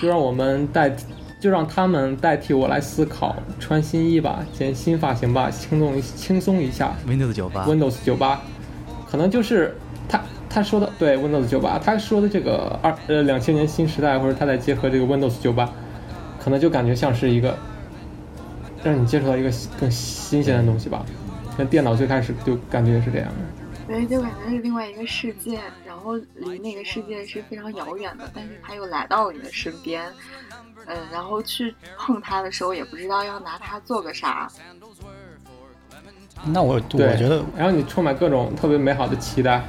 Speaker 5: 就让我们代，就让他们代替我来思考。穿新衣吧，剪新发型吧，轻松轻松一下。
Speaker 3: Windows 九八
Speaker 5: ，Windows 九八，可能就是他他说的对 Windows 九八，他说的这个二呃两千年新时代，或者他在结合这个 Windows 九八，可能就感觉像是一个。让你接触到一个更新鲜的东西吧，像电脑最开始就感觉是这样的，
Speaker 1: 对，就感觉是另外一个世界，然后离那个世界是非常遥远的，但是它又来到了你的身边，嗯，然后去碰它的时候也不知道要拿它做个啥。
Speaker 4: 那我我觉得，
Speaker 5: 然后你充满各种特别美好的期待。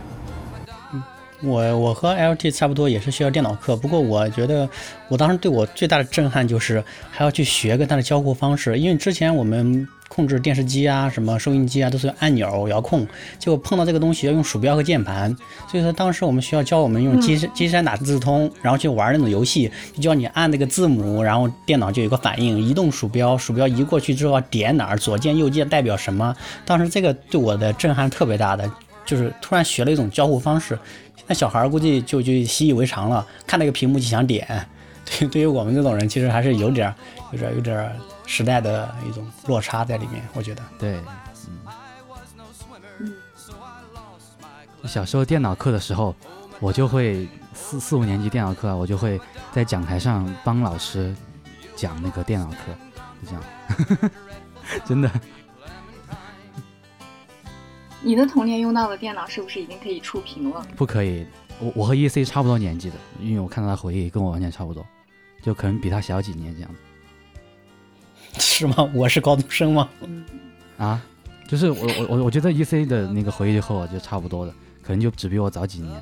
Speaker 4: 我我和 LT 差不多，也是需要电脑课。不过我觉得，我当时对我最大的震撼就是还要去学跟它的交互方式。因为之前我们控制电视机啊、什么收音机啊，都是按钮遥控，结果碰到这个东西要用鼠标和键盘。所以说当时我们需要教我们用金金山打字通，然后去玩那种游戏，就教你按那个字母，然后电脑就有个反应，移动鼠标，鼠标移过去之后点哪儿，左键右键代表什么。当时这个对我的震撼特别大的，就是突然学了一种交互方式。那小孩估计就就习以为常了，看那个屏幕就想点。对，对于我们这种人，其实还是有点、有点、有点时代的一种落差在里面。我觉得，
Speaker 3: 对，嗯。小时候电脑课的时候，我就会四四五年级电脑课，我就会在讲台上帮老师讲那个电脑课，就这样，真的。
Speaker 1: 你的童年用到的电脑是不是已经可以触屏了？
Speaker 3: 不可以，我我和 E C 差不多年纪的，因为我看到他回忆跟我完全差不多，就可能比他小几年这样。
Speaker 4: 是吗？我是高中生吗？
Speaker 3: 啊，就是我我我我觉得 E C 的那个回忆和我就差不多的，可能就只比我早几年。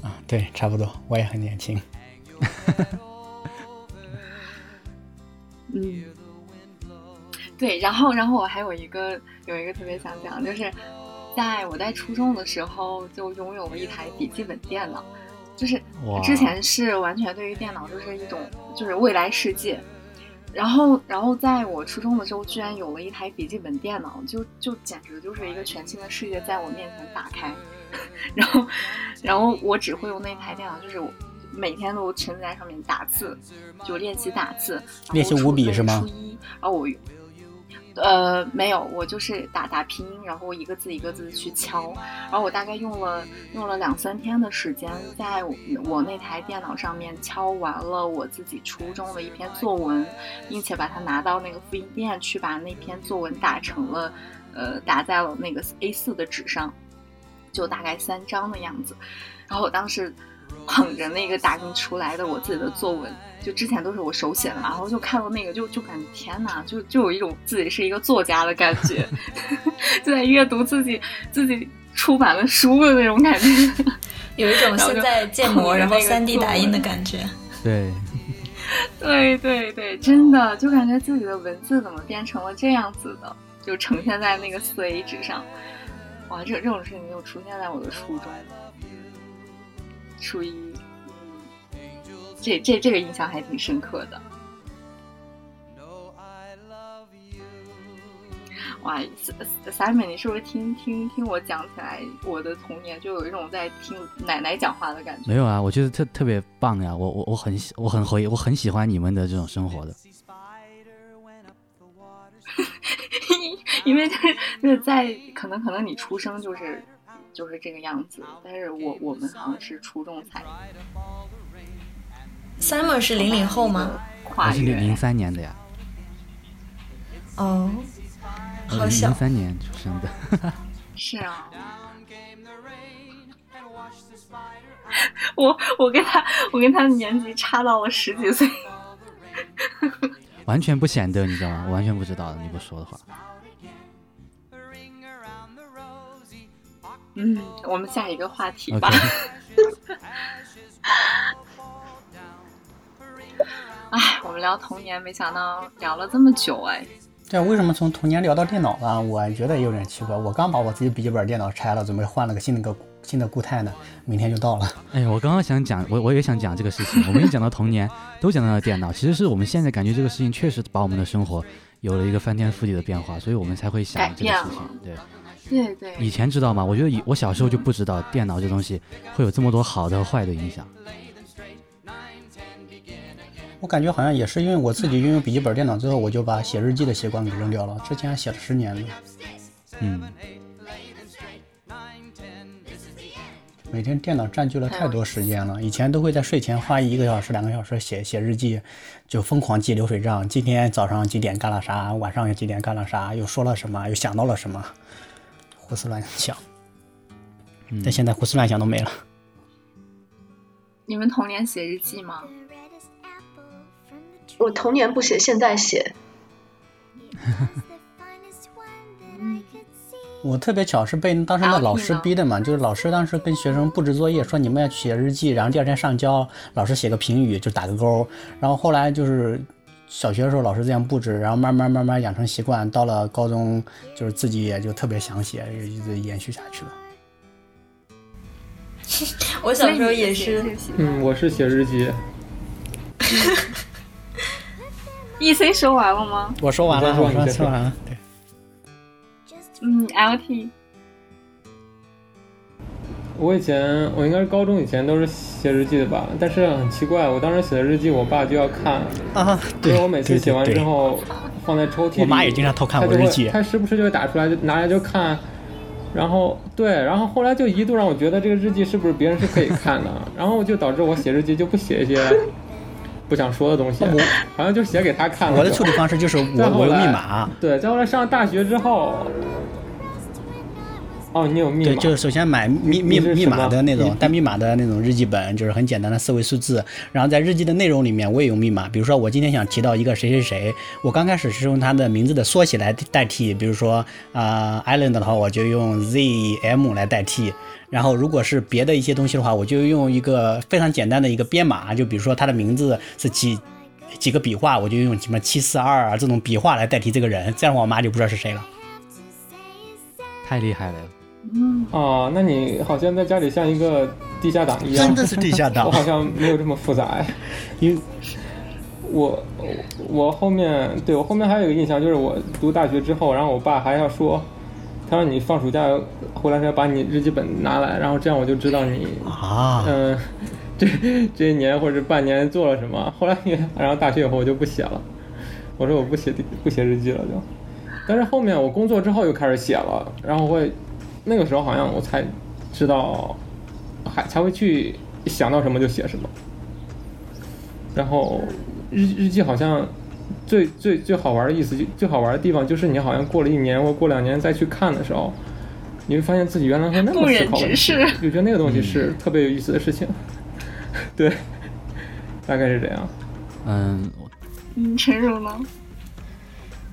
Speaker 4: 啊，对，差不多，我也很年轻。
Speaker 1: 嗯。对，然后，然后我还有一个有一个特别想讲，就是在我在初中的时候就拥有了一台笔记本电脑，就是之前是完全对于电脑就是一种就是未来世界，然后，然后在我初中的时候居然有了一台笔记本电脑，就就简直就是一个全新的世界在我面前打开，然后，然后我只会用那台电脑，就是我每天都沉在上面打字，就练习打字，
Speaker 4: 练习五笔是吗？
Speaker 1: 初一，然后我。呃，没有，我就是打打拼音，然后一个字一个字去敲，然后我大概用了用了两三天的时间，在我那台电脑上面敲完了我自己初中的一篇作文，并且把它拿到那个复印店去把那篇作文打成了，呃，打在了那个 A4 的纸上，就大概三张的样子，然后我当时捧着那个打印出来的我自己的作文，就之前都是我手写的嘛，然后就看到那个就就感觉天哪，就就有一种自己是一个作家的感觉，就在阅读自己自己出版的书的那种感觉。
Speaker 2: 有一种 现在建模然后三 D 打印的感觉。
Speaker 3: 对，
Speaker 1: 对对对，真的就感觉自己的文字怎么变成了这样子的，就呈现在那个四 A 纸上。哇，这这种事情就出现在我的书中，属于，嗯，这这这个印象还挺深刻的。哇，Simon，你是不是听听听我讲起来，我的童年就有一种在听奶奶讲话的感觉？
Speaker 3: 没有啊，我觉得特特别棒呀，我我我很喜我很回我很喜欢你们的这种生活的。
Speaker 1: 因为就是在可能可能你出生就是就是这个样子，但是我我们好像是初中才。
Speaker 2: Simon 是零零后吗？
Speaker 3: 我是零零三年的呀。
Speaker 2: 哦，好小。
Speaker 3: 零三年出生的。
Speaker 1: 是啊。我我跟他我跟他的年纪差到了十几岁。
Speaker 3: 完全不显得，你知道吗？我完全不知道，你不说的话。
Speaker 1: 嗯，我们下一个话题吧。哎，我们聊童年，没想到聊了这么久哎。
Speaker 4: 对啊，为什么从童年聊到电脑了？我觉得有点奇怪。我刚把我自己笔记本电脑拆了，准备换了个新的个新的固态呢，明天就到了。
Speaker 3: 哎呀，我刚刚想讲，我我也想讲这个事情。我们一讲到童年，都讲到了电脑。其实是我们现在感觉这个事情确实把我们的生活有了一个翻天覆地的变化，所以我们才会想这个事情。对。
Speaker 1: 对对，
Speaker 3: 以前知道吗？我觉得以我小时候就不知道电脑这东西会有这么多好的和坏的影响。
Speaker 4: 我感觉好像也是因为我自己拥有笔记本电脑之后，我就把写日记的习惯给扔掉了。之前写了十年了，
Speaker 3: 嗯，
Speaker 4: 每天电脑占据了太多时间了。以前都会在睡前花一个小时、两个小时写写日记，就疯狂记流水账。今天早上几点干了啥？晚上又几点干了啥？又说了什么？又想到了什么？胡思乱想，但现在胡思乱想都没了。
Speaker 1: 你们童年写日记吗？
Speaker 6: 我童年不写，现在写。
Speaker 4: 我特别巧是被当时的老师逼的嘛，就是老师当时跟学生布置作业，说你们要写日记，然后第二天上交，老师写个评语就打个勾。然后后来就是。小学的时候老师这样布置，然后慢慢慢慢养成习惯，到了高中就是自己也就特别想写，一直延续下去了。
Speaker 2: 我小时候也是，
Speaker 5: 嗯，我是写日记。
Speaker 1: E C 说完了吗？
Speaker 4: 我说完了，我说说完了。对。
Speaker 1: 嗯，L T。
Speaker 5: 我以前我应该是高中以前都是写日记的吧，但是很奇怪，我当时写的日记，我爸就要看，
Speaker 4: 啊，
Speaker 5: 因为我每次写完之后放在抽屉里，
Speaker 4: 我妈也经常偷看我日记，
Speaker 5: 他时不时就会打出来，就拿来就看，然后对，然后后来就一度让我觉得这个日记是不是别人是可以看的，然后就导致我写日记就不写一些 不想说的东西，好像就写给他看了。
Speaker 4: 我的处理方式就是我我用密码，
Speaker 5: 对，再后来上大学之后。哦，你有密
Speaker 4: 码？对，就是首先买密密密码的那种带密码的那种日记本，就是很简单的四位数字。然后在日记的内容里面，我也有密码。比如说，我今天想提到一个谁谁谁，我刚开始是用他的名字的缩写来代替。比如说，啊，Island 的话，我就用 ZM 来代替。然后，如果是别的一些东西的话，我就用一个非常简单的一个编码。就比如说，他的名字是几几个笔画，我就用什么七四二啊这种笔画来代替这个人。这样我妈就不知道是谁了。
Speaker 3: 太厉害了。
Speaker 1: 嗯
Speaker 5: 啊，那你好像在家里像一个地下党一样，
Speaker 4: 真的是地下党。
Speaker 5: 我好像没有这么复杂哎，因为我我后面对我后面还有一个印象，就是我读大学之后，然后我爸还要说，他说你放暑假回来时候把你日记本拿来，然后这样我就知道你
Speaker 4: 啊，
Speaker 5: 嗯，这这一年或者半年做了什么。后来然后大学以后我就不写了，我说我不写不写日记了就，但是后面我工作之后又开始写了，然后会。那个时候好像我才知道，还才会去想到什么就写什么。然后日日记好像最最最好玩的意思，就最好玩的地方就是你好像过了一年或过两年再去看的时候，你会发现自己原来会那么思考，就觉得那个东西是特别有意思的事情。对，大概是这样。
Speaker 3: 嗯，
Speaker 1: 嗯，陈如呢？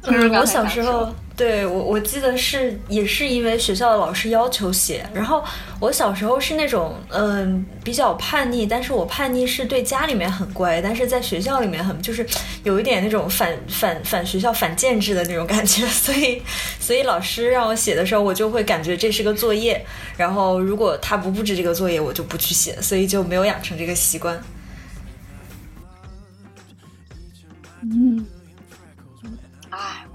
Speaker 1: 陈如
Speaker 2: 嗯，我小时候，对我我记得是也是因为学校的老师要求写，然后我小时候是那种嗯、比较叛逆，但是我叛逆是对家里面很乖，但是在学校里面很就是有一点那种反反反学校反建制的那种感觉，所以所以老师让我写的时候，我就会感觉这是个作业，然后如果他不布置这个作业，我就不去写，所以就没有养成这个习惯。
Speaker 1: 嗯，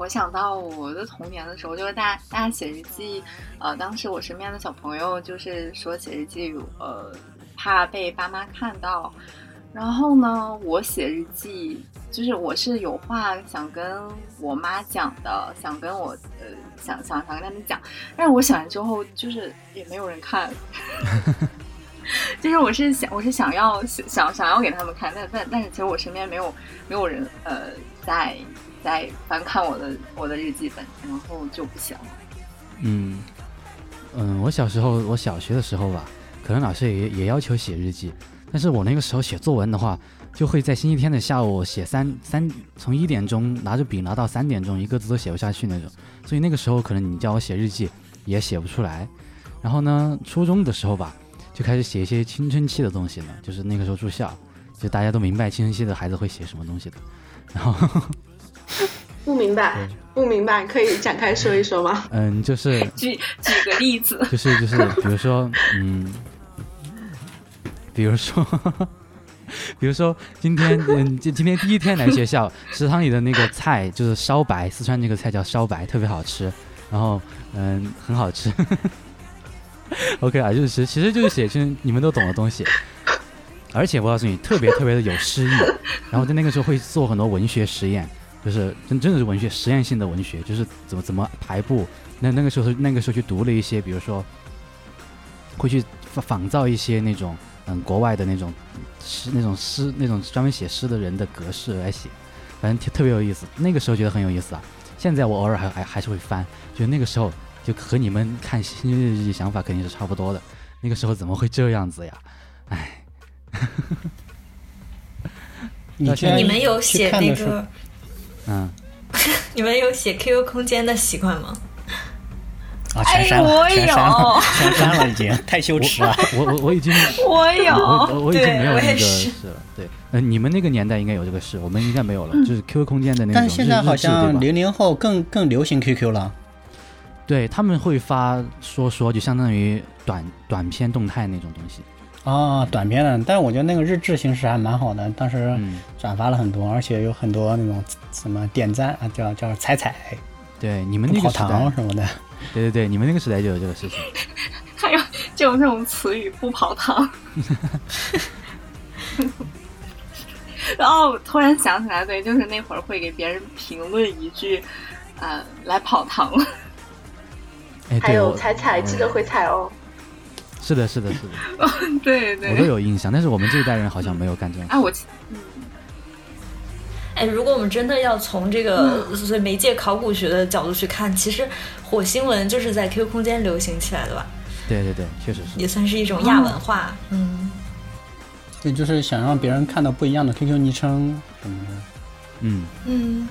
Speaker 1: 我想到我的童年的时候，就是大家大家写日记，呃，当时我身边的小朋友就是说写日记，呃，怕被爸妈看到，然后呢，我写日记，就是我是有话想跟我妈讲的，想跟我呃想想想跟他们讲，但是我写完之后，就是也没有人看。就是我是想我是想要想想想要给他们看，但但但是其实我身边没有没有人呃在在翻看我的我的日记本，然后就不写了。
Speaker 3: 嗯嗯，我小时候，我小学的时候吧，可能老师也也要求写日记，但是我那个时候写作文的话，就会在星期天的下午写三三，从一点钟拿着笔拿到三点钟，一个字都写不下去那种，所以那个时候可能你叫我写日记也写不出来。然后呢，初中的时候吧，就开始写一些青春期的东西了，就是那个时候住校，就大家都明白青春期的孩子会写什么东西的，然后
Speaker 6: 不明白，不明白，可以展开说一说吗？
Speaker 3: 嗯，就是
Speaker 1: 举举个例子，
Speaker 3: 就是就是，比如说，嗯，比如说，比如说今天，嗯，今今天第一天来学校，食堂里的那个菜就是烧白，四川那个菜叫烧白，特别好吃，然后嗯，很好吃。OK 啊，就是其其实就是写成你们都懂的东西，而且我告诉你，特别特别的有诗意。然后在那个时候会做很多文学实验，就是真真的是文学实验性的文学，就是怎么怎么排布。那那个时候那个时候去读了一些，比如说会去仿仿造一些那种嗯国外的那种诗那种诗那种专门写诗的人的格式来写，反正挺特别有意思。那个时候觉得很有意思啊，现在我偶尔还还还是会翻，就那个时候就和你们看《星日日记》想法肯定是差不多的。那个时候怎么会这样子呀？哎，
Speaker 4: 你
Speaker 2: 你们有写那个？
Speaker 3: 嗯，
Speaker 2: 你们有写 QQ 空间的习惯吗？
Speaker 4: 啊，全删了，
Speaker 1: 哎我
Speaker 4: 全删了，全删了，已经 太羞耻了。
Speaker 3: 我我我已经
Speaker 1: 我有，
Speaker 3: 我我我已经没有那个
Speaker 2: 是
Speaker 3: 事了。对，呃，你们那个年代应该有这个事，我们应该没有了。就是 QQ 空间的那种
Speaker 4: 但是现在好
Speaker 3: 日日志对吧
Speaker 4: 像零零后更更流行 QQ 了。
Speaker 3: 对他们会发说说，就相当于短短片动态那种东西。
Speaker 4: 啊，短片的，但是我觉得那个日志形式还蛮好的，当时
Speaker 3: 嗯，
Speaker 4: 转发了很多，而且有很多那种什么点赞啊，叫叫踩踩、
Speaker 3: 对，你们
Speaker 4: 跑
Speaker 3: 那个时代
Speaker 4: 堂，什么的。
Speaker 3: 对对对，你们那个时代就有这个事情。
Speaker 1: 还有就有那种词语不跑堂。然后突然想起来，对，就是那会儿会给别人评论一句，呃，来跑堂了。
Speaker 3: 哎，
Speaker 6: 还有踩踩，
Speaker 3: 嗯
Speaker 6: 记得会踩哦。
Speaker 3: 是的，是的，是的，
Speaker 1: 对对
Speaker 3: 我都。有印象，但是我们这一代人好像没有干这种事。
Speaker 1: 哎，我记嗯，
Speaker 2: 哎，如果我们真的要从这个所以媒介考古学的角度去看，其实火星文就是在 QQ 空间流行起来的吧，
Speaker 3: 对对对，确实是。
Speaker 2: 也算是一种亚文化。嗯，
Speaker 4: 对，就是想让别人看到不一样的 QQ 昵称什么的。
Speaker 3: 嗯
Speaker 2: 嗯，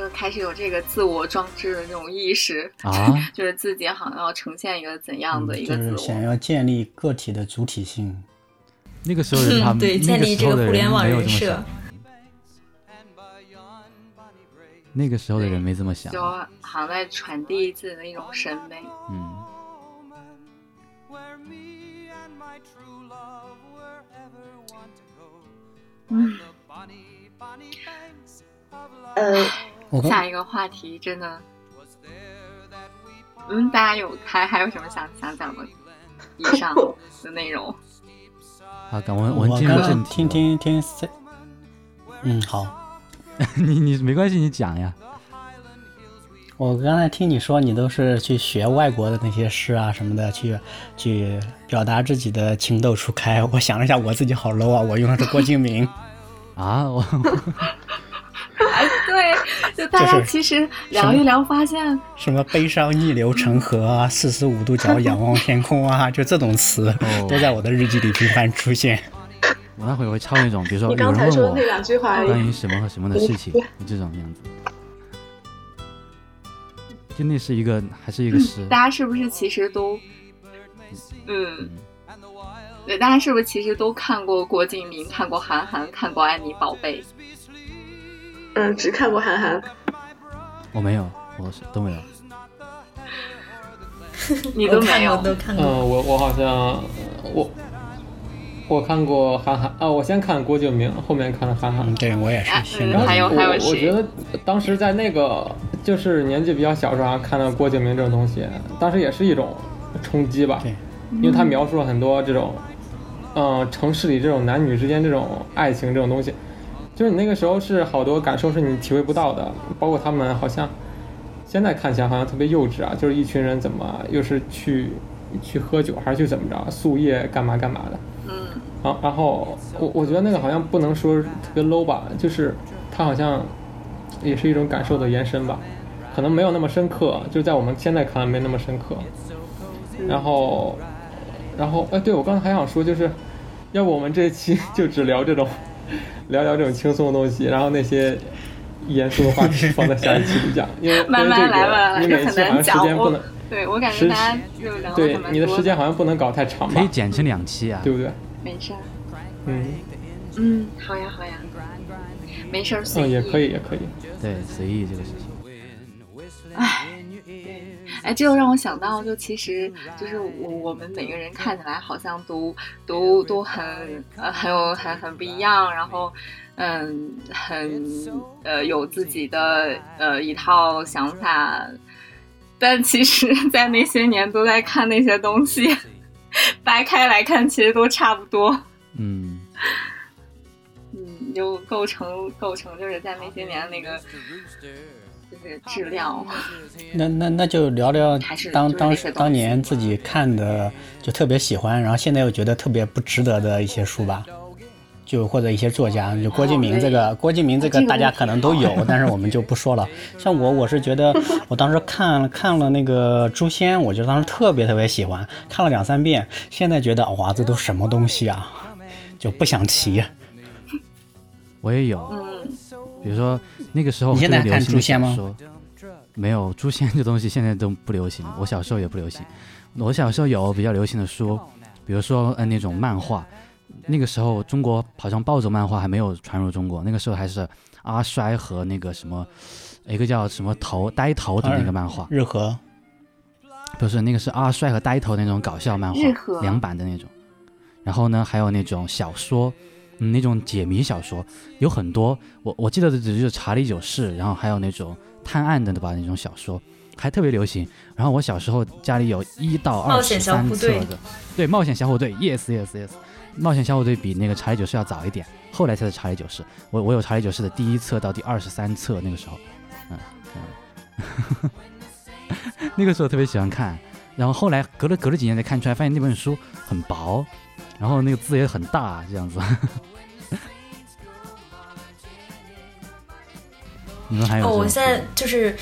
Speaker 1: 就开始有这个自我装置的这种意识，
Speaker 3: 啊，
Speaker 1: 就是自己好像要呈现一个怎样的一个自
Speaker 4: 嗯就是想。要建立个体的主体性。
Speaker 3: 那个时候人 他们
Speaker 2: 建立这
Speaker 3: 时候的
Speaker 2: 个互联网
Speaker 3: 人没有这么
Speaker 2: 人设
Speaker 3: 想。那个时候的人没这么想
Speaker 1: 就。好像在传递自己的一种审美。
Speaker 3: 嗯
Speaker 1: 下一个话题真的嗯，大家有还还有什么想想讲的？以上 的内容，
Speaker 3: 好，赶我们我们进入正题。
Speaker 4: 听，听听嗯，好。
Speaker 3: 你你没关系，你讲呀。
Speaker 4: 我刚才听你说，你都是去学外国的那些诗啊什么的，去去表达自己的情窦初开。我想了一下，我自己好 low 啊，我用的是郭敬明。
Speaker 3: 啊，我
Speaker 1: 就大家其实聊一聊，发现
Speaker 4: 什么悲伤逆流成河啊，四十五度角仰望天空啊，就这种词
Speaker 3: 哦
Speaker 4: 都在我的日记里频繁出现。
Speaker 3: 我那会儿会抄那种，比如说
Speaker 6: 你
Speaker 3: 有
Speaker 6: 刚才说的
Speaker 3: 人问我
Speaker 6: 那两句话，
Speaker 3: 关于什么和什么的事情，这种样子。就那是一个，还是一个诗，
Speaker 1: 大家是不是其实都，嗯，对，大家是不是其实都看过郭敬明，看过韩寒，看过安妮宝贝？
Speaker 6: 嗯，只看过韩寒。
Speaker 3: 我没有，我是都没有。
Speaker 1: 你都没有
Speaker 2: 我看过，都看过。
Speaker 5: 嗯，我我好像我我看过韩寒啊，我先看郭敬明，后面看了韩寒
Speaker 4: 嗯，。对我也是
Speaker 1: 哎
Speaker 4: 现
Speaker 1: 嗯还有
Speaker 5: 我我
Speaker 1: 还有谁
Speaker 5: 觉得当时在那个就是年纪比较小时候啊看到郭敬明这种东西，当时也是一种冲击吧，
Speaker 4: 对
Speaker 5: 因为他描述了很多这种，嗯、城市里这种男女之间这种爱情这种东西，就是你那个时候是好多感受是你体会不到的，包括他们好像现在看起来好像特别幼稚啊，就是一群人怎么又是去去喝酒还是去怎么着宿夜干嘛干嘛的，
Speaker 1: 嗯，
Speaker 5: 然然后我我觉得那个好像不能说特别 low 吧，就是它好像也是一种感受的延伸吧，可能没有那么深刻，就在我们现在看来没那么深刻。然后，然后哎，对我刚才还想说，就是要不我们这一期就只聊这种，聊聊这种轻松的东西，然后那些严肃的话题放在下一期里讲，因为
Speaker 1: 慢慢来吧，
Speaker 5: 个你每期好像时
Speaker 1: 难讲。我
Speaker 5: 间不能，
Speaker 1: 对我感觉大家就聊
Speaker 5: 对你的时间，好像不能搞太长吧
Speaker 3: 可以，剪成两期啊。
Speaker 5: 对不对？
Speaker 1: 没事。
Speaker 5: 嗯
Speaker 1: 嗯，好呀好呀，没事
Speaker 5: 嗯，也可以也可以。
Speaker 3: 对，随意这个事情。
Speaker 1: 哎，这又让我想到，就其实就是我我们每个人看起来好像都都都很呃很有很很不一样，然后嗯很呃有自己的呃一套想法，但其实，在那些年都在看那些东西，掰开来看，其实都差不多。
Speaker 3: 嗯，
Speaker 1: 嗯，就构成构成就是在那些年那个就是质量。
Speaker 4: 那那那就聊聊当当当年自己看的就特别喜欢，然后现在又觉得特别不值得的一些书吧，就或者一些作家，就郭敬明这个、郭敬明这个
Speaker 1: 这个
Speaker 4: 大家可能都有，但是我们就不说了。像我，我是觉得我当时看看了那个《诛仙》，我就当时特别特别喜欢，看了两三遍，现在觉得哇，这都什么东西啊，就不想提。
Speaker 3: 我也有，
Speaker 1: 嗯，
Speaker 3: 比如说那个时候
Speaker 4: 你现在看
Speaker 3: 特别流行的
Speaker 4: 诛仙吗，
Speaker 3: 没有诛仙这东西现在都不流行，我小时候也不流行。我小时候有比较流行的书，比如说呃那种漫画，那个时候中国好像暴走漫画还没有传入中国，那个时候还是阿衰和那个什么一个叫什么头呆头的那个漫画，
Speaker 4: 日和
Speaker 3: 不是那个是阿衰和呆头那种搞笑漫画，两版的那种。然后呢，还有那种小说，嗯，那种解谜小说有很多。我我记得的只是《查理九世》，然后还有那种探案的对吧那种小说，还特别流行。然后我小时候家里有一到二十三册的，对，冒险小虎队，yes yes yes，冒险小虎队比那个查理九世要早一点，后来才是查理九世。我我有查理九世的第一册到第二十三册，那个时候，嗯，嗯 那个时候特别喜欢看。然后后来隔了隔了几年才看出来，发现那本书很薄，然后那个字也很大，这样子。你们还有
Speaker 2: 哦，我现在就是，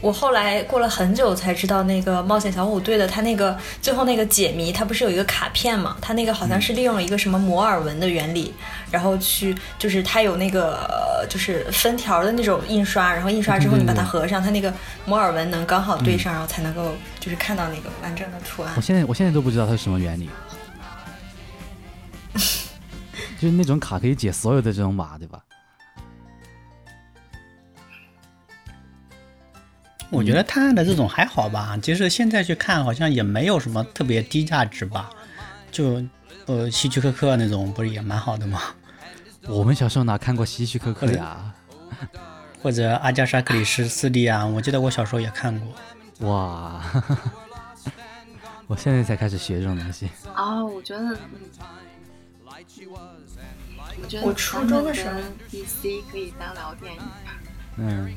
Speaker 2: 我后来过了很久才知道那个冒险小虎队的，他那个最后那个解谜，它不是有一个卡片嘛？它那个好像是利用了一个什么摩尔纹的原理，然后去就是它有那个呃就是分条的那种印刷，然后印刷之后你把它合上，它那个摩尔纹能刚好对上，然后才能够就是看到那个完整的图案
Speaker 3: 我。现在我现在都不知道它是什么原理，就是那种卡可以解所有的这种码，对吧？
Speaker 4: 我觉得探案的这种还好吧，其实现在去看好像也没有什么特别低价值吧，就呃希区柯克那种不是也蛮好的吗？
Speaker 3: 我们小时候哪看过希区柯克呀？
Speaker 4: 或者阿加莎克里斯斯蒂啊，我记得我小时候也看过。
Speaker 3: 哇！我现在才开始学这种东西。
Speaker 1: 啊，我觉得，嗯我觉得
Speaker 2: 我初中的时候
Speaker 1: 咱们跟 DC 可以单聊电影。
Speaker 3: 嗯，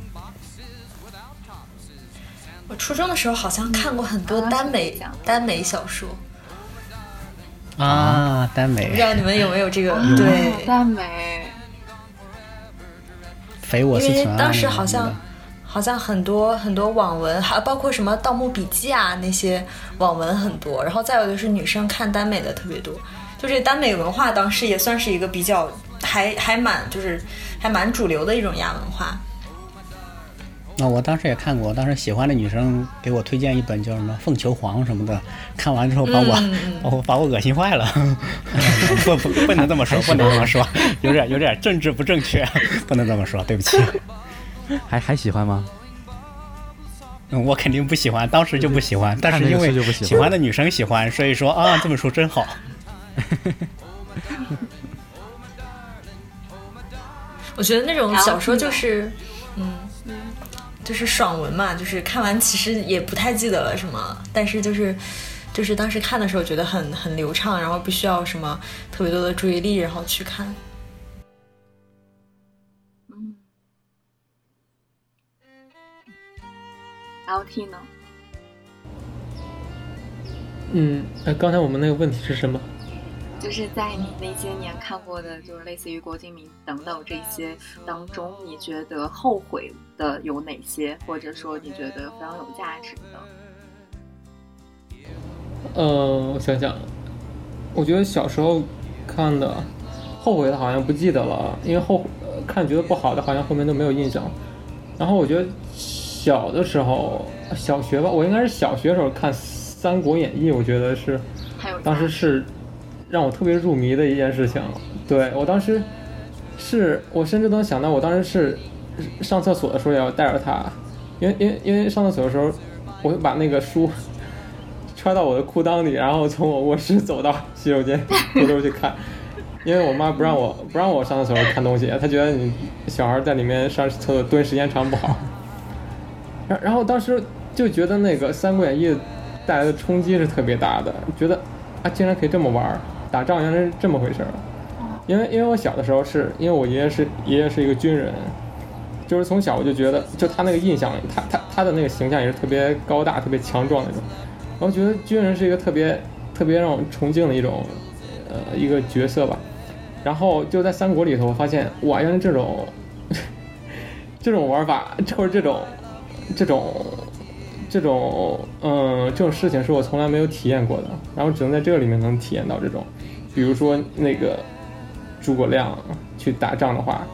Speaker 2: 我初中的时候好像看过很多耽美耽美小说，
Speaker 4: 啊，耽美。
Speaker 2: 不知，道你们有没有这个？对，
Speaker 1: 耽美，
Speaker 4: 肥我是
Speaker 2: 因为当时好像好像很多很多网文，还包括什么《盗墓笔记》啊那些网文很多，然后再有就是女生看耽美的特别多，就这耽美文化当时也算是一个比较还还蛮就是还蛮主流的一种亚文化。
Speaker 4: 那我当时也看过，当时喜欢的女生给我推荐一本叫什么《凤求凰》什么的，看完之后把我、把我把我恶心坏了。不不不能这么说，不能这么说，有点有点政治不正确，不能这么说，对不起。
Speaker 3: 还还喜欢吗？
Speaker 4: 嗯，我肯定不喜欢，当时就不喜欢，但是因为
Speaker 3: 就不喜欢
Speaker 4: 喜欢的女生喜欢，所以说啊，这本书真好。
Speaker 2: 我觉得那种小说就是，嗯，就是爽文嘛，就是看完其实也不太记得了什么，但是就是就是当时看的时候觉得很很流畅，然后不需要什么特别多的注意力，然后去看。
Speaker 1: 嗯，LT 呢？
Speaker 5: 嗯，哎，刚才我们那个问题是什么？
Speaker 1: 就是在你那些年看过的，就是类似于郭敬明等等这些当中，你觉得后悔的有哪些，或者说你觉得非常有价值的？
Speaker 5: 呃，我想想，我觉得小时候看的，后悔的好像不记得了，因为后呃看觉得不好的，好像后面都没有印象。然后我觉得小的时候，小学吧，我应该是小学时候看《三国演义》，我觉得是当时是让我特别入迷的一件事情。对我当时是我甚至都能想到，我当时是上厕所的时候也要带着它，因为因为因为上厕所的时候，我会把那个书揣到我的裤裆里，然后从我卧室走到洗手间偷偷去看。因为我妈不让我不让我上厕所看东西，她觉得你小孩在里面上厕所蹲时间长不好。然然后当时就觉得那个《三国演义》带来的冲击是特别大的，觉得啊竟然可以这么玩儿，打仗原来是这么回事儿。因为因为我小的时候是因为我爷爷是爷爷是一个军人，就是从小我就觉得就他那个印象，他他他的那个形象也是特别高大、特别强壮那种。然后觉得军人是一个特别特别让我崇敬的一种呃一个角色吧。然后就在三国里头，我发现哇，原来这种 这种玩法或者这种这种这种嗯这种事情是我从来没有体验过的，然后只能在这个里面能体验到这种，比如说那个诸葛亮去打仗的话，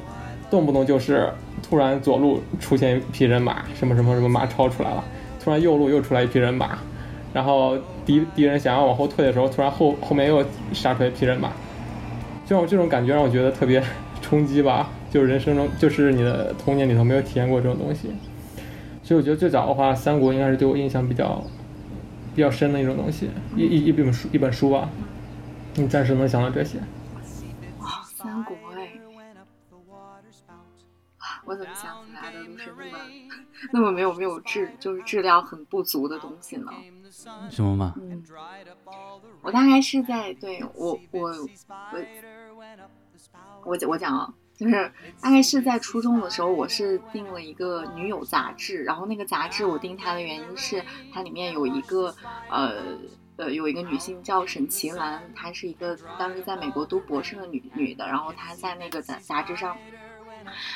Speaker 5: 动不动就是突然左路出现一匹人马，什么什么什么马超出来了，突然右路又出来一匹人马，然后敌敌人想要往后退的时候，突然后后面又杀出来一匹人马，这种这种感觉让我觉得特别冲击吧，就是人生中就是你的童年里头没有体验过这种东西，所以我觉得最早的话，三国应该是对我印象比较比较深的一种东西，一一一本书一本书吧，你暂时能想到这些。
Speaker 1: 哇，三国哎，啊，我怎么想起来的都是那么那么没有没有质，就是质量很不足的东西呢？
Speaker 3: 什么嘛？
Speaker 1: 嗯，我大概是在对我我我我我讲啊，就是大概是在初中的时候，我是订了一个女友杂志，然后那个杂志我订它的原因是它里面有一个呃。呃，有一个女性叫沈其兰，她是一个当时在美国读博士的女女的，然后她在那个杂杂志上，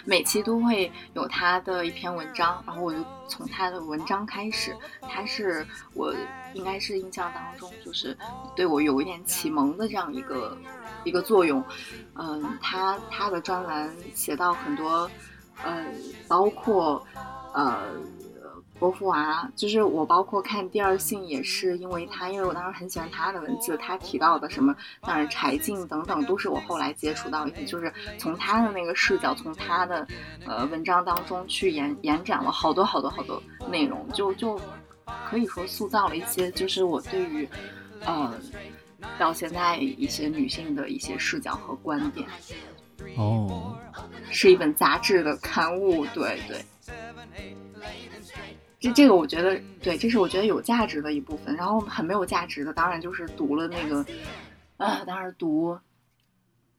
Speaker 1: 每期都会有她的一篇文章，然后我就从她的文章开始，她是我应该是印象当中就是对我有一点启蒙的这样一个一个作用，嗯，她她的专栏写到很多，呃，包括呃。波伏娃，就是我包括看《第二性》也是因为他，因为我当时很喜欢他的文字，他提到的什么，当然柴静等等，都是我后来接触到一些，就是从他的那个视角，从他的呃文章当中去延延展了好多好多好多内容，就就可以说塑造了一些，就是我对于呃到现在一些女性的一些视角和观点。
Speaker 3: 哦，
Speaker 1: 是一本杂志的刊物，对对。这这个我觉得对，这是我觉得有价值的一部分。然后很没有价值的，当然就是读了那个，啊，当然读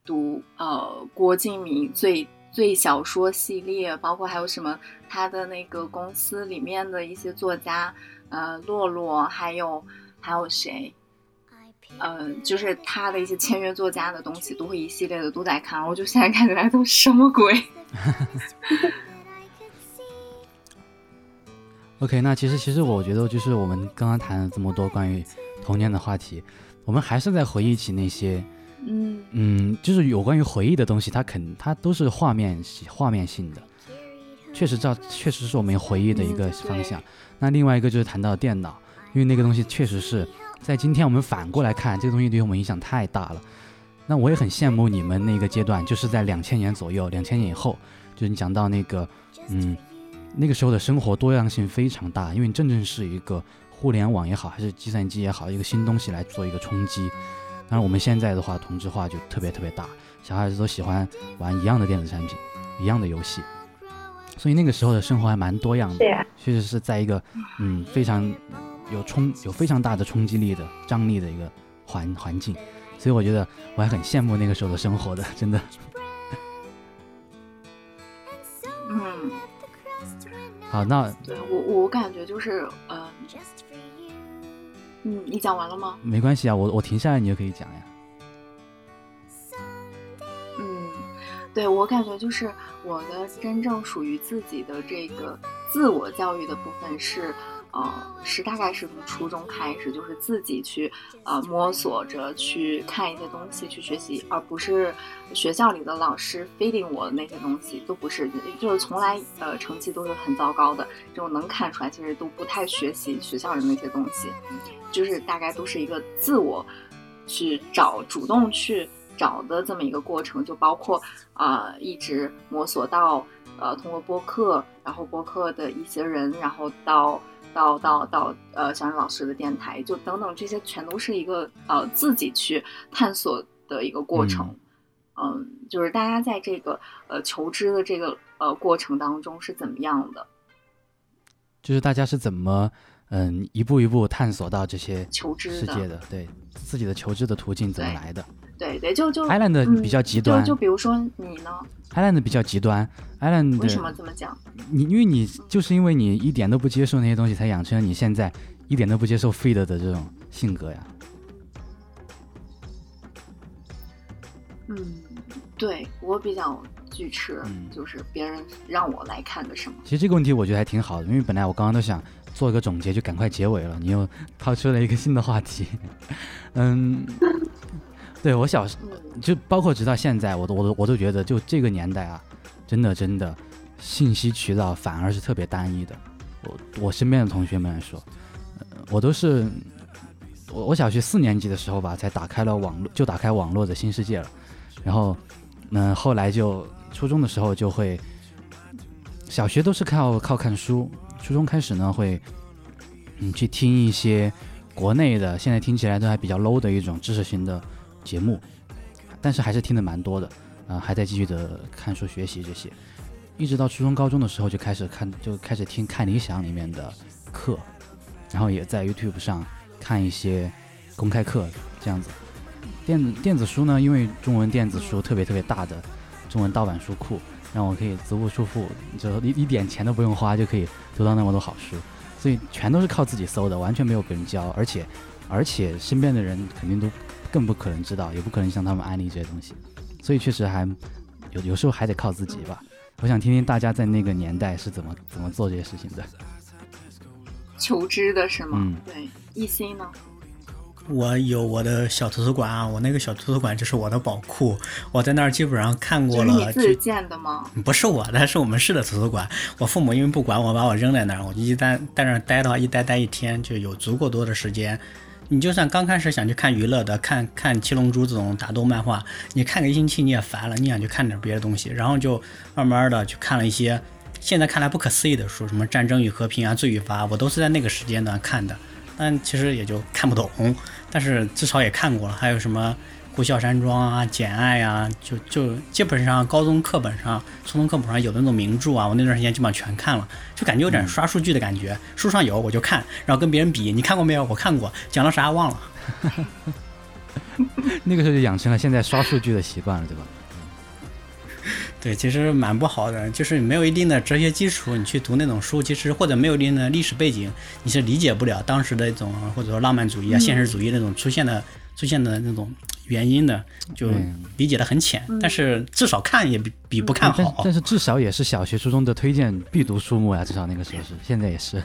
Speaker 1: 读呃郭敬明最最小说系列，包括还有什么他的那个公司里面的一些作家，呃，洛洛，还有还有谁，呃，就是他的一些签约作家的东西，都会一系列的都在看。我就现在看起来都什么鬼？
Speaker 3: OK，那其实其实我觉得就是我们刚刚谈了这么多关于童年的话题，我们还是在回忆起那些
Speaker 1: 嗯
Speaker 3: 嗯，就是有关于回忆的东西，它肯它都是画面画面性的，确实照确实是我们回忆的一个
Speaker 1: 嗯
Speaker 3: 方向。那另外一个就是谈到电脑，因为那个东西确实是在今天我们反过来看，这个东西对我们影响太大了。那我也很羡慕你们那个阶段，就是在两千年左右，两千年以后，就是你讲到那个，嗯，那个时候的生活多样性非常大，因为真正是一个互联网也好，还是计算机也好，一个新东西来做一个冲击。当然，我们现在的话，同质化就特别特别大，小孩子都喜欢玩一样的电子产品，一样的游戏，所以那个时候的生活还蛮多样的，确实是在一个嗯非常有冲有非常大的冲击力的张力的一个环环境，所以我觉得我还很羡慕那个时候的生活的，真的。
Speaker 1: 嗯，
Speaker 3: 好，那
Speaker 1: 对我我感觉就是呃，嗯，你讲完了吗？
Speaker 3: 没关系啊，我我停下来你就可以讲呀。
Speaker 1: 嗯，对我感觉就是我的真正属于自己的这个自我教育的部分是，呃，是大概是从初中开始，就是自己去呃摸索着去看一些东西去学习，而不是学校里的老师 feeding 我的那些东西，都不是，就是从来呃成绩都是很糟糕的，这种能看出来，其实都不太学习学校里那些东西，就是大概都是一个自我去找，主动去。找的这么一个过程，就包括啊、呃一直摸索到呃通过播客，然后播客的一些人，然后到到到到呃小冉老师的电台，就等等这些全都是一个呃自己去探索的一个过程。嗯就是大家在这个呃求知的这个呃过程当中是怎么样的？
Speaker 3: 就是大家是怎么嗯一步一步探索到这些
Speaker 1: 求知
Speaker 3: 世界的，对自己的求知的途径怎么来的
Speaker 1: 对对，就就
Speaker 3: Island
Speaker 1: 嗯
Speaker 3: 比较极端
Speaker 1: 就就比如说你呢
Speaker 3: ，？Island 比较极端，Island
Speaker 1: 为什么这么讲？
Speaker 3: 你因为你就是因为你一点都不接受那些东西，才养成了你现在一点都不接受 feed 的这种性格呀。
Speaker 1: 嗯，对我比较拒吃，
Speaker 3: 嗯
Speaker 1: 就是别人让我来看个什么。
Speaker 3: 其实这个问题我觉得还挺好的，因为本来我刚刚都想做一个总结，就赶快结尾了，你又抛出了一个新的话题。嗯，对我小时
Speaker 1: 嗯
Speaker 3: 就包括直到现在，我都我都我都觉得，就这个年代啊，真的真的，信息渠道反而是特别单一的。我我身边的同学们来说，呃、我都是我我小学四年级的时候吧，才打开了网络，就打开网络的新世界了。然后，嗯、后来就初中的时候就会，小学都是靠靠看书，初中开始呢会，嗯，去听一些国内的，现在听起来都还比较 low 的一种知识型的节目，但是还是听的蛮多的，啊、还在继续的看书学习这些，一直到初中高中的时候就开始看，就开始听看理想里面的课，然后也在 YouTube 上看一些公开课这样子。电子电子书呢，因为中文电子书特别特别大的中文盗版书库，让我可以足不出户，就一一点钱都不用花就可以读到那么多好书，所以全都是靠自己搜的，完全没有别人教，而且而且身边的人肯定都更不可能知道，也不可能向他们安利这些东西，所以确实还有有时候还得靠自己吧。我想听听大家在那个年代是怎么怎么做这些事情的。
Speaker 1: 求知的是吗？
Speaker 3: 嗯
Speaker 1: 对一心呢？
Speaker 4: 我有我的小图书馆啊，我那个小图书馆就是我的宝库，我在那儿基本上看过了。
Speaker 1: 就是你自己建的吗？
Speaker 4: 不是我的，是我们市的图书馆。我父母因为不管我，把我扔在那儿，我就一旦在那儿待的话，一待待一天，就有足够多的时间。你就算刚开始想去看娱乐的，看看七龙珠这种打斗漫画，你看个一星期你也烦了，你想去看点别的东西，然后就慢慢的去看了一些现在看来不可思议的书，什么《战争与和平》啊，《罪与罚》，我都是在那个时间段看的，但其实也就看不懂，但是至少也看过了。还有什么《呼啸山庄》啊，《简爱》啊，就就基本上高中课本上、初中课本上有的那种名著啊，我那段时间基本上全看了，就感觉有点刷数据的感觉。书上有我就看，然后跟别人比，你看过没有？我看过，讲了啥忘了。
Speaker 3: 那个时候就养成了现在刷数据的习惯了，对吧？
Speaker 4: 对，其实蛮不好的，就是没有一定的哲学基础，你去读那种书，其实或者没有一定的历史背景，你是理解不了当时的一种或者说浪漫主义啊、现实主义那种出现的出现的那种原因的，就
Speaker 3: 嗯
Speaker 4: 理解的很浅。但是至少看也比比不看好。
Speaker 3: 但但是至少也是小学、初中的推荐必读书目呀，至少那个时候是，现在也是。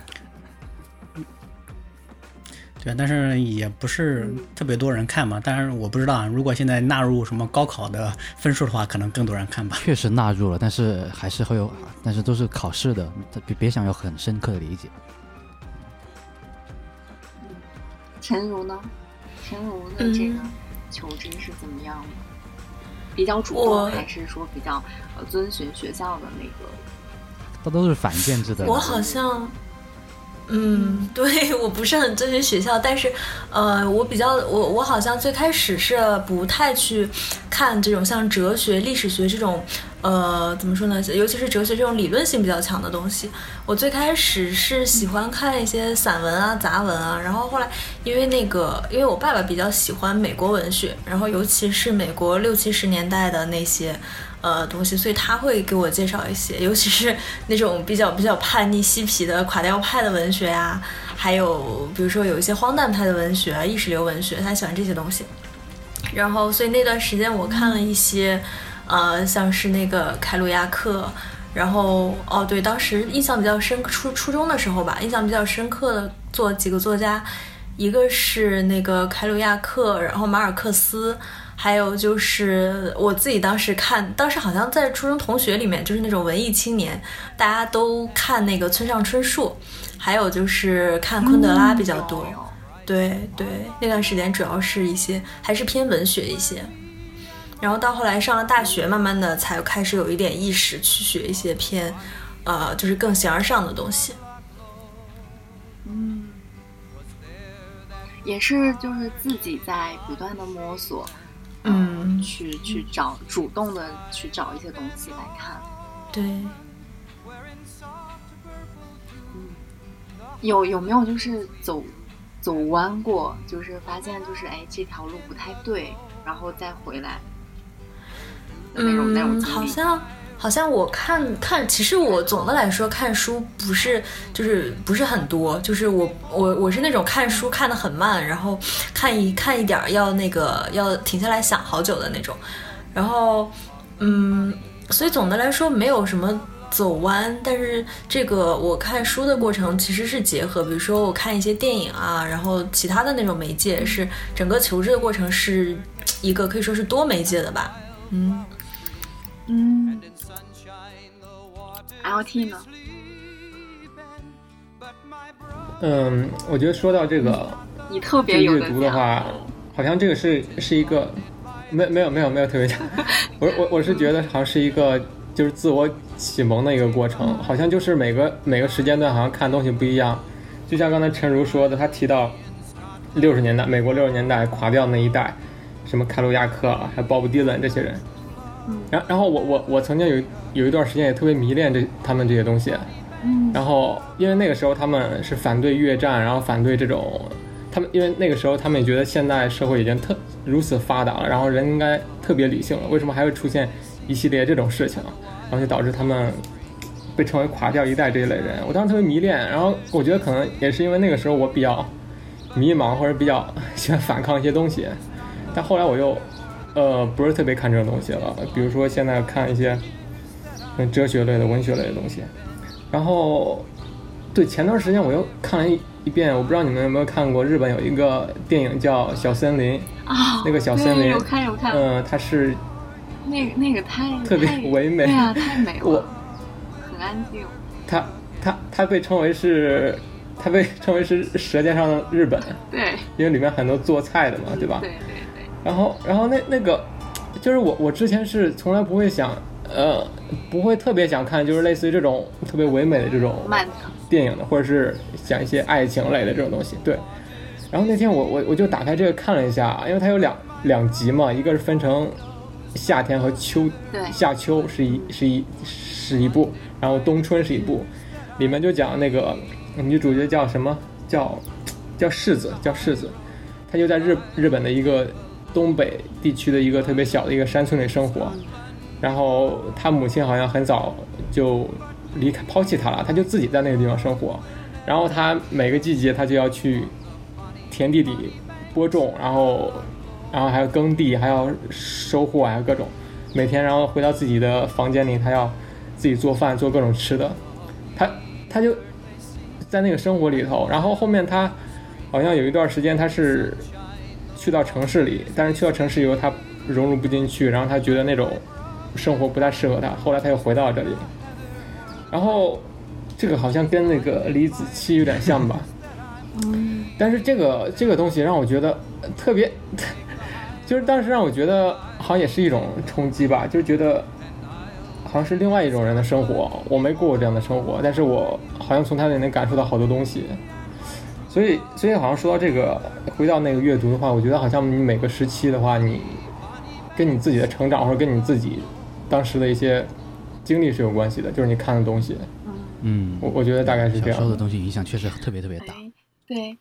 Speaker 4: 对，但是也不是特别多人看嘛。但是我不知道啊，如果现在纳入什么高考的分数的话，可能更多人看吧。
Speaker 3: 确实纳入了，但是还是会有，但是都是考试的，别别想有很深刻的理解。
Speaker 1: 陈如呢？陈如的这个求知是怎么样的？比较主动，还是说比较呃遵循学校的那个？
Speaker 3: 它都是反建制的。
Speaker 2: 我好像，嗯，对我不是很遵循学校，但是，呃，我比较我我好像最开始是不太去看这种像哲学、历史学这种，呃，怎么说呢？尤其是哲学这种理论性比较强的东西。我最开始是喜欢看一些散文啊、杂文啊，然后后来因为那个，因为我爸爸比较喜欢美国文学，然后尤其是美国六七十年代的那些。呃，东西，所以他会给我介绍一些，尤其是那种比较比较叛逆、嬉皮的垮掉派的文学啊，还有比如说有一些荒诞派的文学、意识流文学，他喜欢这些东西。然后，所以那段时间我看了一些，呃，像是那个凯鲁亚克，然后哦，对，当时印象比较深，初初中的时候吧，印象比较深刻的做几个作家，一个是那个凯鲁亚克，然后马尔克斯。还有就是我自己当时看，当时好像在初中同学里面，就是那种文艺青年，大家都看那个村上春树，还有就是看昆德拉比较多。对对，那段时间主要是一些还是偏文学一些，然后到后来上了大学，慢慢的才开始有一点意识去学一些偏，呃，就是更形而上的东西。
Speaker 1: 嗯，也是就是自己在不断的摸索，
Speaker 2: 嗯。
Speaker 1: 去去找主动的去找一些东西来看。
Speaker 2: 对，
Speaker 1: 有有没有就是走走弯过，就是发现就是哎这条路不太对，然后再回来的那种、那种
Speaker 2: 嗯，好像好像我看看，其实我总的来说看书不是就是不是很多，就是我我我是那种看书看得很慢，然后看一看一点要那个要停下来想好久的那种，然后嗯，所以总的来说没有什么。走弯，但是这个我看书的过程其实是结合，比如说我看一些电影啊，然后其他的那种媒介，是整个求知的过程是一个可以说是多媒介的吧，嗯。
Speaker 1: 嗯，LT 呢？
Speaker 5: 嗯，我觉得说到这个
Speaker 1: 你特
Speaker 5: 这
Speaker 1: 别有
Speaker 5: 阅读的话，好像这个是是一个没没有没有没有特别强，我我我是觉得好像是一个就是自我启蒙的一个过程，好像就是每个每个时间段好像看东西不一样，就像刚才陈如说的，他提到六十年代美国六十年代垮掉那一代，什么凯鲁亚克啊，还有鲍勃迪伦这些人，然然后我我我曾经有有一段时间也特别迷恋这他们这些东西，嗯然后因为那个时候他们是反对越战，然后反对这种，他们因为那个时候他们也觉得现在社会已经特如此发达了，然后人应该特别理性了，为什么还会出现一系列这种事情？然后就导致他们被称为垮掉一代这一类人。我当时特别迷恋，然后我觉得可能也是因为那个时候我比较迷茫或者比较 喜欢反抗一些东西，但后来我又呃不是特别看这种东西了，比如说现在看一些嗯哲学类的、文学类的东西。然后，对，前段时间我又看了一一遍，我不知道你们有没有看过，日本有一个电影叫《小森林》，
Speaker 1: 啊，
Speaker 5: 那个小森林
Speaker 1: 看有看，
Speaker 5: 嗯、它是
Speaker 1: 那个那个太
Speaker 5: 特别唯美
Speaker 1: 对啊，太美了我，很安静。
Speaker 5: 它它它被称为是，它被称为是《舌尖上的日本》，
Speaker 1: 对
Speaker 5: 因为里面很多做菜的嘛，对吧？
Speaker 1: 对，
Speaker 5: 然后，然后那那个，就是我我之前是从来不会想，呃，不会特别想看，就是类似于这种特别唯美的这种，电影的，或者是讲一些爱情类的这种东西。对。然后那天我我我就打开这个看了一下，因为它有两两集嘛，一个是分成夏天和秋，
Speaker 1: 对。
Speaker 5: 夏秋是一是一是一部，然后冬春是一部，里面就讲那个女主角叫什么？叫叫世子叫世子，她就在日日本的一个东北地区的一个特别小的一个山村里生活，然后他母亲好像很早就离开抛弃他了，他就自己在那个地方生活，然后他每个季节他就要去田地里播种，然后然后还要耕地，还要收获，还有各种每天，然后回到自己的房间里，他要自己做饭，做各种吃的，他他就在那个生活里头，然后后面他好像有一段时间他是去到城市里，但是去到城市以后他融入不进去，然后他觉得那种生活不太适合他，后来他又回到了这里。然后这个好像跟那个李子柒有点像吧。但是这个这个东西让我觉得特别，就是当时让我觉得好像也是一种冲击吧，就觉得好像是另外一种人的生活，我没过过这样的生活，但是我好像从他那里能感受到好多东西。所以，所以好像说到这个，回到那个阅读的话，我觉得好像你每个时期的话，你跟你自己的成长或者跟你自己当时的一些经历是有关系的，就是你看的东西。
Speaker 3: 嗯，
Speaker 5: 我我觉得大概是这样的
Speaker 3: 小时候的东西影响确实特别特别大。
Speaker 7: 对对。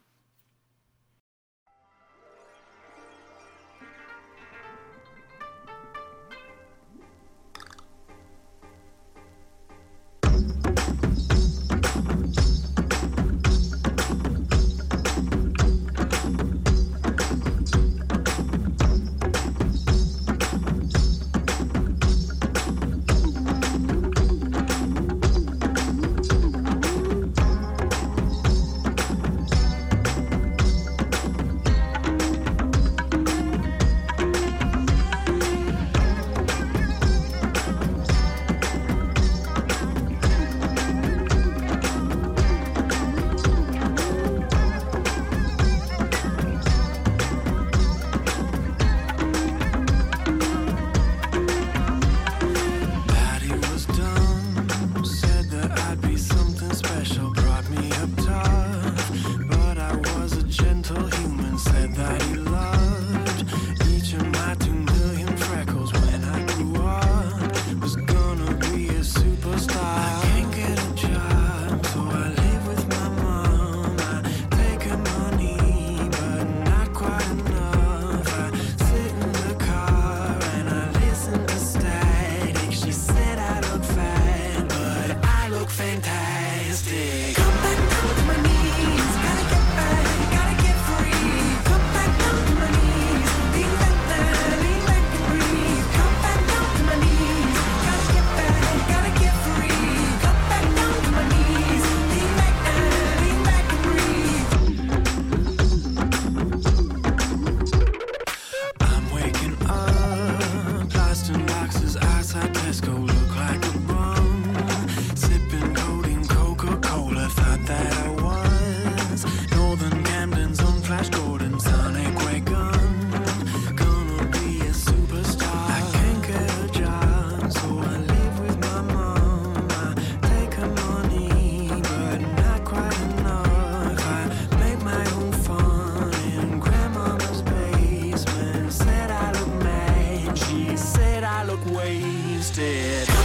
Speaker 8: instead.